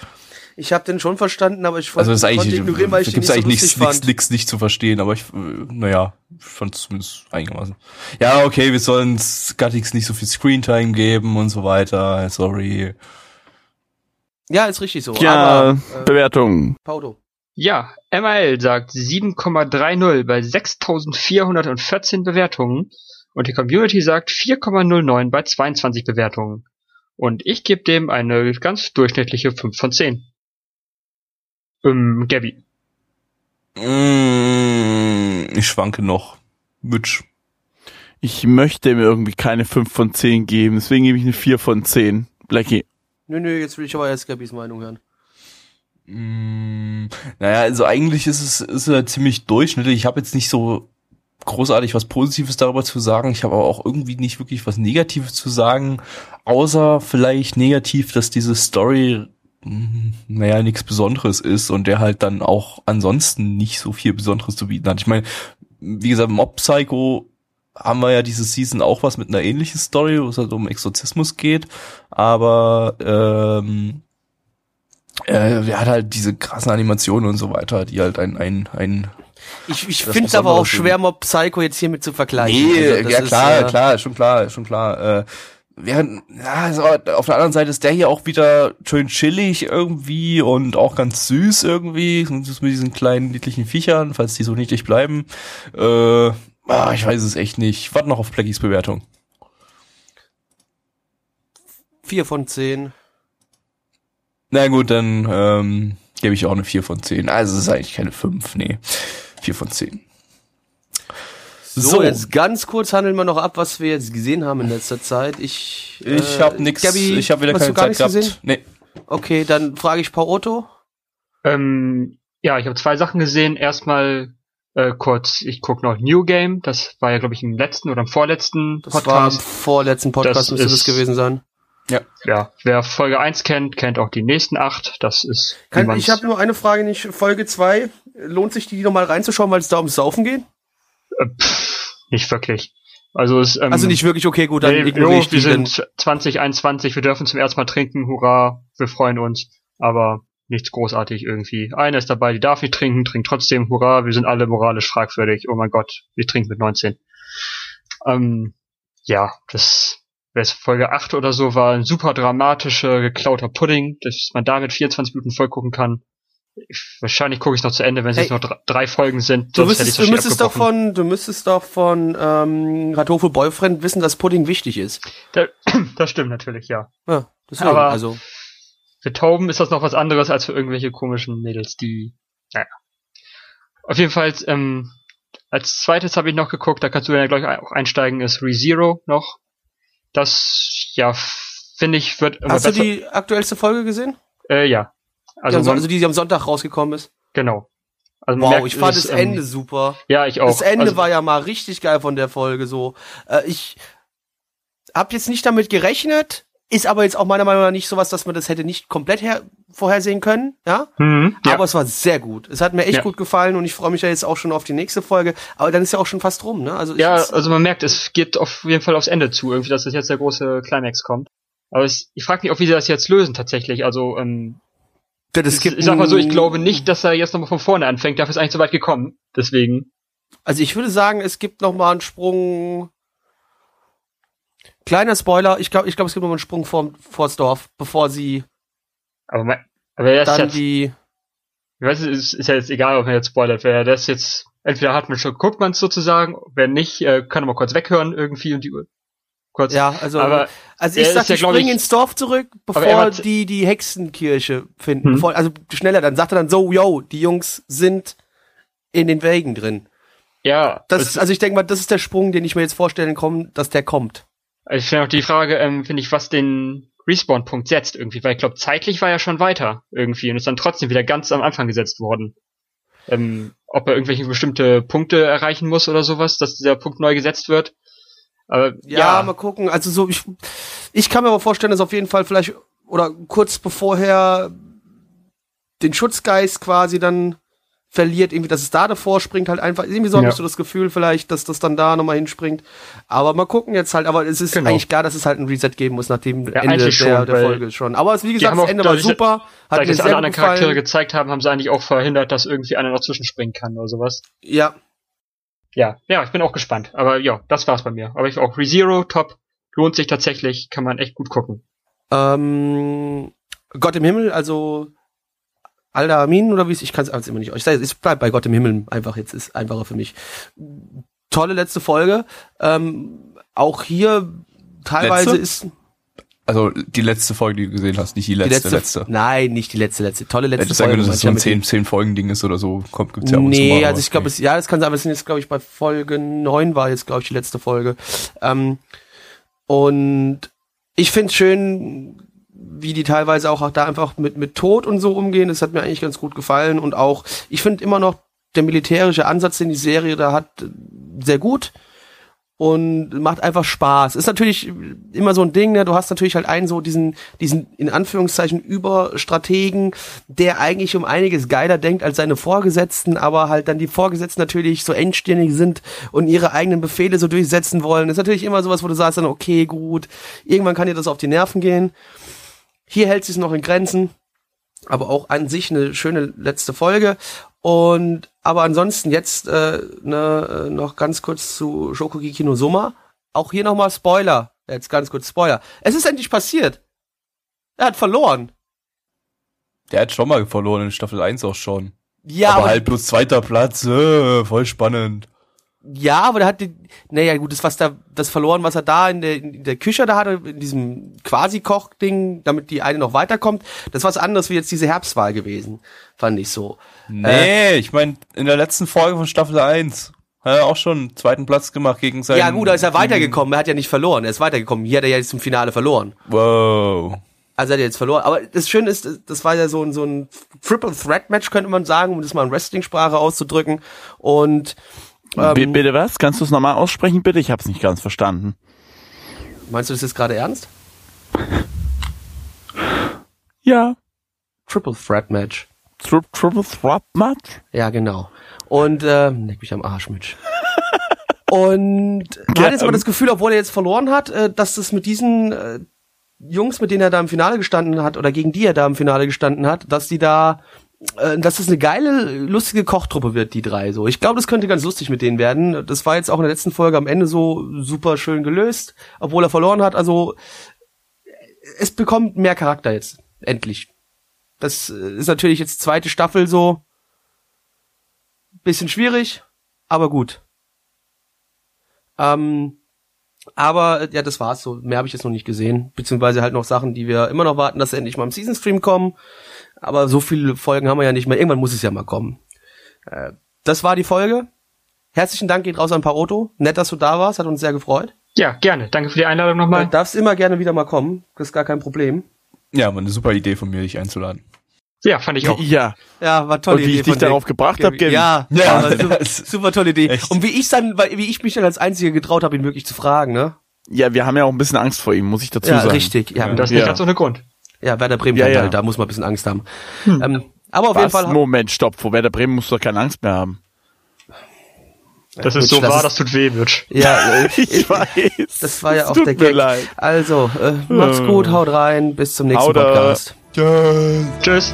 Ich habe den schon verstanden, aber ich Also das ist eigentlich, ignorieren, weil ich gibt's nicht so eigentlich lustig nichts, nichts, fand. nichts nicht zu verstehen, aber ich, äh, naja, ich fand es zumindest einigermaßen. Ja, okay, wir sollen Gattix nicht so viel Screentime geben und so weiter, sorry. Ja, ist richtig so. Ja, aber, äh, Bewertung. Paudo. Ja, MAL sagt 7,30 bei 6414 Bewertungen und die Community sagt 4,09 bei 22 Bewertungen. Und ich gebe dem eine ganz durchschnittliche 5 von 10. Ähm, Gabby. Mm, ich schwanke noch. Mitch. Ich möchte mir irgendwie keine 5 von 10 geben, deswegen gebe ich eine 4 von 10. Blackie. Nö, nö, jetzt will ich aber erst Gabys Meinung hören. Mm, naja, also eigentlich ist es ist er ziemlich durchschnittlich. Ich habe jetzt nicht so großartig was Positives darüber zu sagen. Ich habe aber auch irgendwie nicht wirklich was Negatives zu sagen, außer vielleicht negativ, dass diese Story mm, naja, nichts Besonderes ist und der halt dann auch ansonsten nicht so viel Besonderes zu bieten hat. Ich meine, wie gesagt, Mob Psycho haben wir ja diese Season auch was mit einer ähnlichen Story, wo es halt um Exorzismus geht, aber ähm, äh, er hat halt diese krassen Animationen und so weiter, die halt ein, ein, ein Ich, ich finde es aber auch schwer, Mob Psycho jetzt hiermit zu vergleichen. Nee, Also, ja ist, klar, äh, klar, schon klar, schon klar. Äh, während, ja, also auf der anderen Seite ist der hier auch wieder schön chillig irgendwie und auch ganz süß irgendwie. Mit diesen kleinen niedlichen Viechern, falls die so niedlich bleiben. Äh, ah, ich weiß es echt nicht. Warte noch auf Blackies Bewertung. Vier von zehn. Na gut, dann ähm, gebe ich auch eine 4 von 10. Also es ist eigentlich keine 5, nee. 4 von 10. So, jetzt ganz kurz handeln wir noch ab, was wir jetzt gesehen haben in letzter Zeit. Ich, Ich äh, habe nix, Gabi, ich habe wieder keine Zeit nichts gehabt. gesehen? Nee. Okay, dann frage ich Paul Otto. Ähm, ja, ich habe zwei Sachen gesehen. Erstmal äh, kurz, ich gucke noch New Game. Das war ja, glaube ich, im letzten oder im vorletzten Das war im Podcast. vorletzten Podcast, Das müsste das ist- gewesen sein. ja, wer Folge 1 kennt, kennt auch die nächsten acht. Das ist Kann, ich habe nur eine Frage, nicht Folge zwei. Lohnt sich die nochmal reinzuschauen, weil es da ums Saufen geht? äh, pff, nicht wirklich. Also es ähm, Also nicht wirklich, okay, gut, dann nee, ignoriere jo, ich wir sind 2021, wir dürfen zum ersten Mal trinken, hurra, wir freuen uns, aber nichts großartig irgendwie. Einer ist dabei, die darf nicht trinken, trinkt trotzdem, hurra, wir sind alle moralisch fragwürdig, oh mein Gott, wir trinken mit 19. Ähm, ja, das wer es Folge 8 oder so war, ein super dramatischer, geklauter Pudding, dass man damit 24 Minuten voll gucken kann. Ich, wahrscheinlich gucke ich noch zu Ende, wenn es Hey, jetzt noch drei, drei Folgen sind. du müsstest, du müsstest doch von, du müsstest doch von ähm, Radolfo Boyfriend wissen, dass Pudding wichtig ist. Da- Das stimmt natürlich, ja. Ja, deswegen, Aber- also. Für Tauben ist das noch was anderes als für irgendwelche komischen Mädels, die, naja. Auf jeden Fall, ähm, als zweites habe ich noch geguckt, da kannst du ja gleich auch einsteigen, ist ReZero noch. Das, ja, finde ich, wird immer Hast du besser. die aktuellste Folge gesehen? Äh, ja. Also, die, also die, die am Sonntag rausgekommen ist? genau. Also Wow, merkt, ich fand das ähm, Ende super. Ja, ich auch. Das Ende also, war ja mal richtig geil von der Folge so. Äh, ich hab jetzt nicht damit gerechnet, ist aber jetzt auch meiner Meinung nach nicht sowas, dass man das hätte nicht komplett her vorhersehen können, ja? Mhm, ja. Aber es war sehr gut. Es hat mir echt Ja. gut gefallen und ich freue mich ja jetzt auch schon auf die nächste Folge. Aber dann ist ja auch schon fast rum, ne? Also ich, Ja, also man merkt, es geht auf jeden Fall aufs Ende zu, irgendwie, dass das jetzt der große Climax kommt. Aber es, ich frage mich auch, wie sie das jetzt lösen tatsächlich. Also, ähm, das ich, gibt ich sag mal so, ich glaube nicht, dass er jetzt nochmal von vorne anfängt. Dafür ist eigentlich so weit gekommen. Deswegen. Also ich würde sagen, es gibt noch mal einen Sprung. Kleiner Spoiler, ich glaube, ich glaube, es gibt noch mal einen Sprung vor, vors Dorf, bevor sie Aber, mein, aber er ist dann jetzt, die. ich weiß, es ist, ist ja jetzt egal, ob man jetzt spoilert. Wer das jetzt, entweder hat man schon, guckt man es sozusagen, wenn nicht, äh, kann er mal kurz weghören irgendwie und die kurz. Ja, also, aber also ich ist sag, ja, glaub ich- ins Dorf zurück, bevor hat- die die Hexenkirche finden. Hm. Bevor, also schneller, dann sagt er dann so, yo, die Jungs sind in den Wägen drin. Ja, Das, es- also ich denke mal, das ist der Sprung, den ich mir jetzt vorstellen komme, dass der kommt. Also ich finde auch die Frage, ähm, finde ich, was den Respawn-Punkt setzt irgendwie, weil ich glaube, zeitlich war er schon weiter irgendwie und ist dann trotzdem wieder ganz am Anfang gesetzt worden. Ähm, ob er irgendwelche bestimmte Punkte erreichen muss oder sowas, dass dieser Punkt neu gesetzt wird. Aber Ja, ja, mal gucken. Also so, ich, ich kann mir aber vorstellen, dass auf jeden Fall vielleicht, oder kurz bevorher den Schutzgeist quasi dann verliert, irgendwie, dass es da davor springt, halt einfach, irgendwie so habe Ja. ich so das Gefühl vielleicht, dass das dann da nochmal hinspringt. Aber mal gucken jetzt halt, aber es ist Genau. eigentlich klar, dass es halt ein Reset geben muss nach dem Ja, Ende der, schon, der Folge schon. Aber es, wie gesagt, das Ende war super, hat dadurch, dass alle anderen Charaktere gefallen. gezeigt haben, haben sie eigentlich auch verhindert, dass irgendwie einer noch zwischenspringen kann oder sowas. Ja, Ja, ja, ich bin auch gespannt. Aber ja, das war's bei mir. Aber ich auch ReZero, top. Lohnt sich tatsächlich, kann man echt gut gucken. Ähm, Gott im Himmel, also Alda Amin oder wie es, ich kann es also immer nicht. Ich sage, ich bleib bei Gott im Himmel einfach jetzt ist einfacher für mich. Tolle letzte Folge. Ähm, auch hier teilweise Letzte? ist Also die letzte Folge, die du gesehen hast, nicht die die letzte, letzte, letzte. Nein, nicht die letzte, letzte. Tolle letzte Hättest sagen Folge. können, dass es so ich ein damit. 10, 10 Folgen Ding ist oder so, kommt gibt's ja mal, nee, also ich glaube, es, ja, das kann sein, aber es sind jetzt, glaube ich, bei Folge 9 war jetzt, glaube ich, die letzte Folge. Ähm, und ich finde schön, wie die teilweise auch, auch da einfach mit, mit Tod und so umgehen. Das hat mir eigentlich ganz gut gefallen. Und auch, ich finde immer noch der militärische Ansatz, den die Serie da hat, sehr gut. Und macht einfach Spaß. Ist natürlich immer so ein Ding, ne? Du hast natürlich halt einen so diesen, diesen, in Anführungszeichen, Überstrategen, der eigentlich um einiges geiler denkt als seine Vorgesetzten, aber halt dann die Vorgesetzten natürlich so engstirnig sind und ihre eigenen Befehle so durchsetzen wollen. ist natürlich immer sowas, wo du sagst dann, okay, gut, irgendwann kann dir das auf die Nerven gehen. Hier hält sich noch in Grenzen, aber auch an sich eine schöne letzte Folge. Und aber ansonsten jetzt äh, ne, äh, noch ganz kurz zu Shokugeki no Soma. Auch hier nochmal Spoiler. Jetzt ganz kurz Spoiler. Es ist endlich passiert. Er hat verloren. Der hat schon mal verloren in Staffel 1 auch schon. Ja, aber aber, halt bloß zweiter Platz, äh, voll spannend. Ja, aber der hat die, naja, gut, das was da, das verloren, was er da in der, in der Küche da hatte, in diesem Quasi-Koch-Ding, damit die eine noch weiterkommt, das war was anderes wie jetzt diese Herbstwahl gewesen, fand ich so. Nee, ich meine, in der letzten Folge von Staffel 1 hat er auch schon einen zweiten Platz gemacht gegen seinen... ja, gut, da ist er weitergekommen, er hat ja nicht verloren, er ist weitergekommen, hier hat er ja jetzt im Finale verloren. Wow. Also er hat jetzt verloren. Aber das Schöne ist, das war ja so ein, so ein Triple Threat Match, könnte man sagen, um das mal in Wrestling-Sprache auszudrücken. Und ähm, bitte was? Kannst du es nochmal aussprechen, bitte? Ich hab's nicht ganz verstanden. meinst du das jetzt gerade ernst? Ja. Triple Threat Match. Tri Triple Threat Match? Ja, genau. Und äh, leck mich am Arsch, Mitch. Und man hat jetzt aber das Gefühl, obwohl er jetzt verloren hat, äh, dass das mit diesen äh, Jungs, mit denen er da im Finale gestanden hat, oder gegen die er da im Finale gestanden hat, dass die da, äh, dass das eine geile, lustige Kochtruppe wird, die drei so. Ich glaube, das könnte ganz lustig mit denen werden. Das war jetzt auch in der letzten Folge am Ende so super schön gelöst, obwohl er verloren hat. Also es bekommt mehr Charakter jetzt, endlich. Das äh, ist natürlich jetzt zweite Staffel so. Bisschen schwierig, aber gut. Ähm, aber ja, das war's so. Mehr habe ich jetzt noch nicht gesehen. Beziehungsweise halt noch Sachen, die wir immer noch warten, dass sie endlich mal im Season Stream kommen. Aber so viele Folgen haben wir ja nicht mehr. Irgendwann muss es ja mal kommen. Äh, das war die Folge. Herzlichen Dank geht raus an Paroto. Nett, dass du da warst. Hat uns sehr gefreut. Ja, gerne. Danke für die Einladung Du nochmal. darfst immer gerne wieder mal kommen. Das ist gar kein Problem. Ja, war eine super Idee von mir, dich einzuladen. Ja, fand ich auch. Ja. Ja, war tolle Und wie Idee ich dich darauf gebracht hab, Gavin. Ja, Ja, ja super, super tolle Idee. Echt. Und wie ich dann, weil- wie ich mich dann als Einziger getraut habe, ihn wirklich zu fragen, ne? Ja, wir haben ja auch ein bisschen Angst vor ihm, muss ich dazu Ja, sagen. richtig. Ja, Und das nicht Ja. ganz ohne Grund. Ja Werder Bremen, Ja, ja, ja. Halt, da muss man ein bisschen Angst haben. Ähm, aber auf jeden Was? Fall. Moment, stopp. Vor Werder Bremen musst du doch keine Angst mehr haben. Das Ja, ist so Mitch, das wahr, ist- das tut weh, Mitch. Ja, äh, Ich weiß. das war ja auch tut der mir Gag. leid. Also, äh, macht's gut, haut rein, bis zum nächsten Haut ab. Podcast. Tschüss.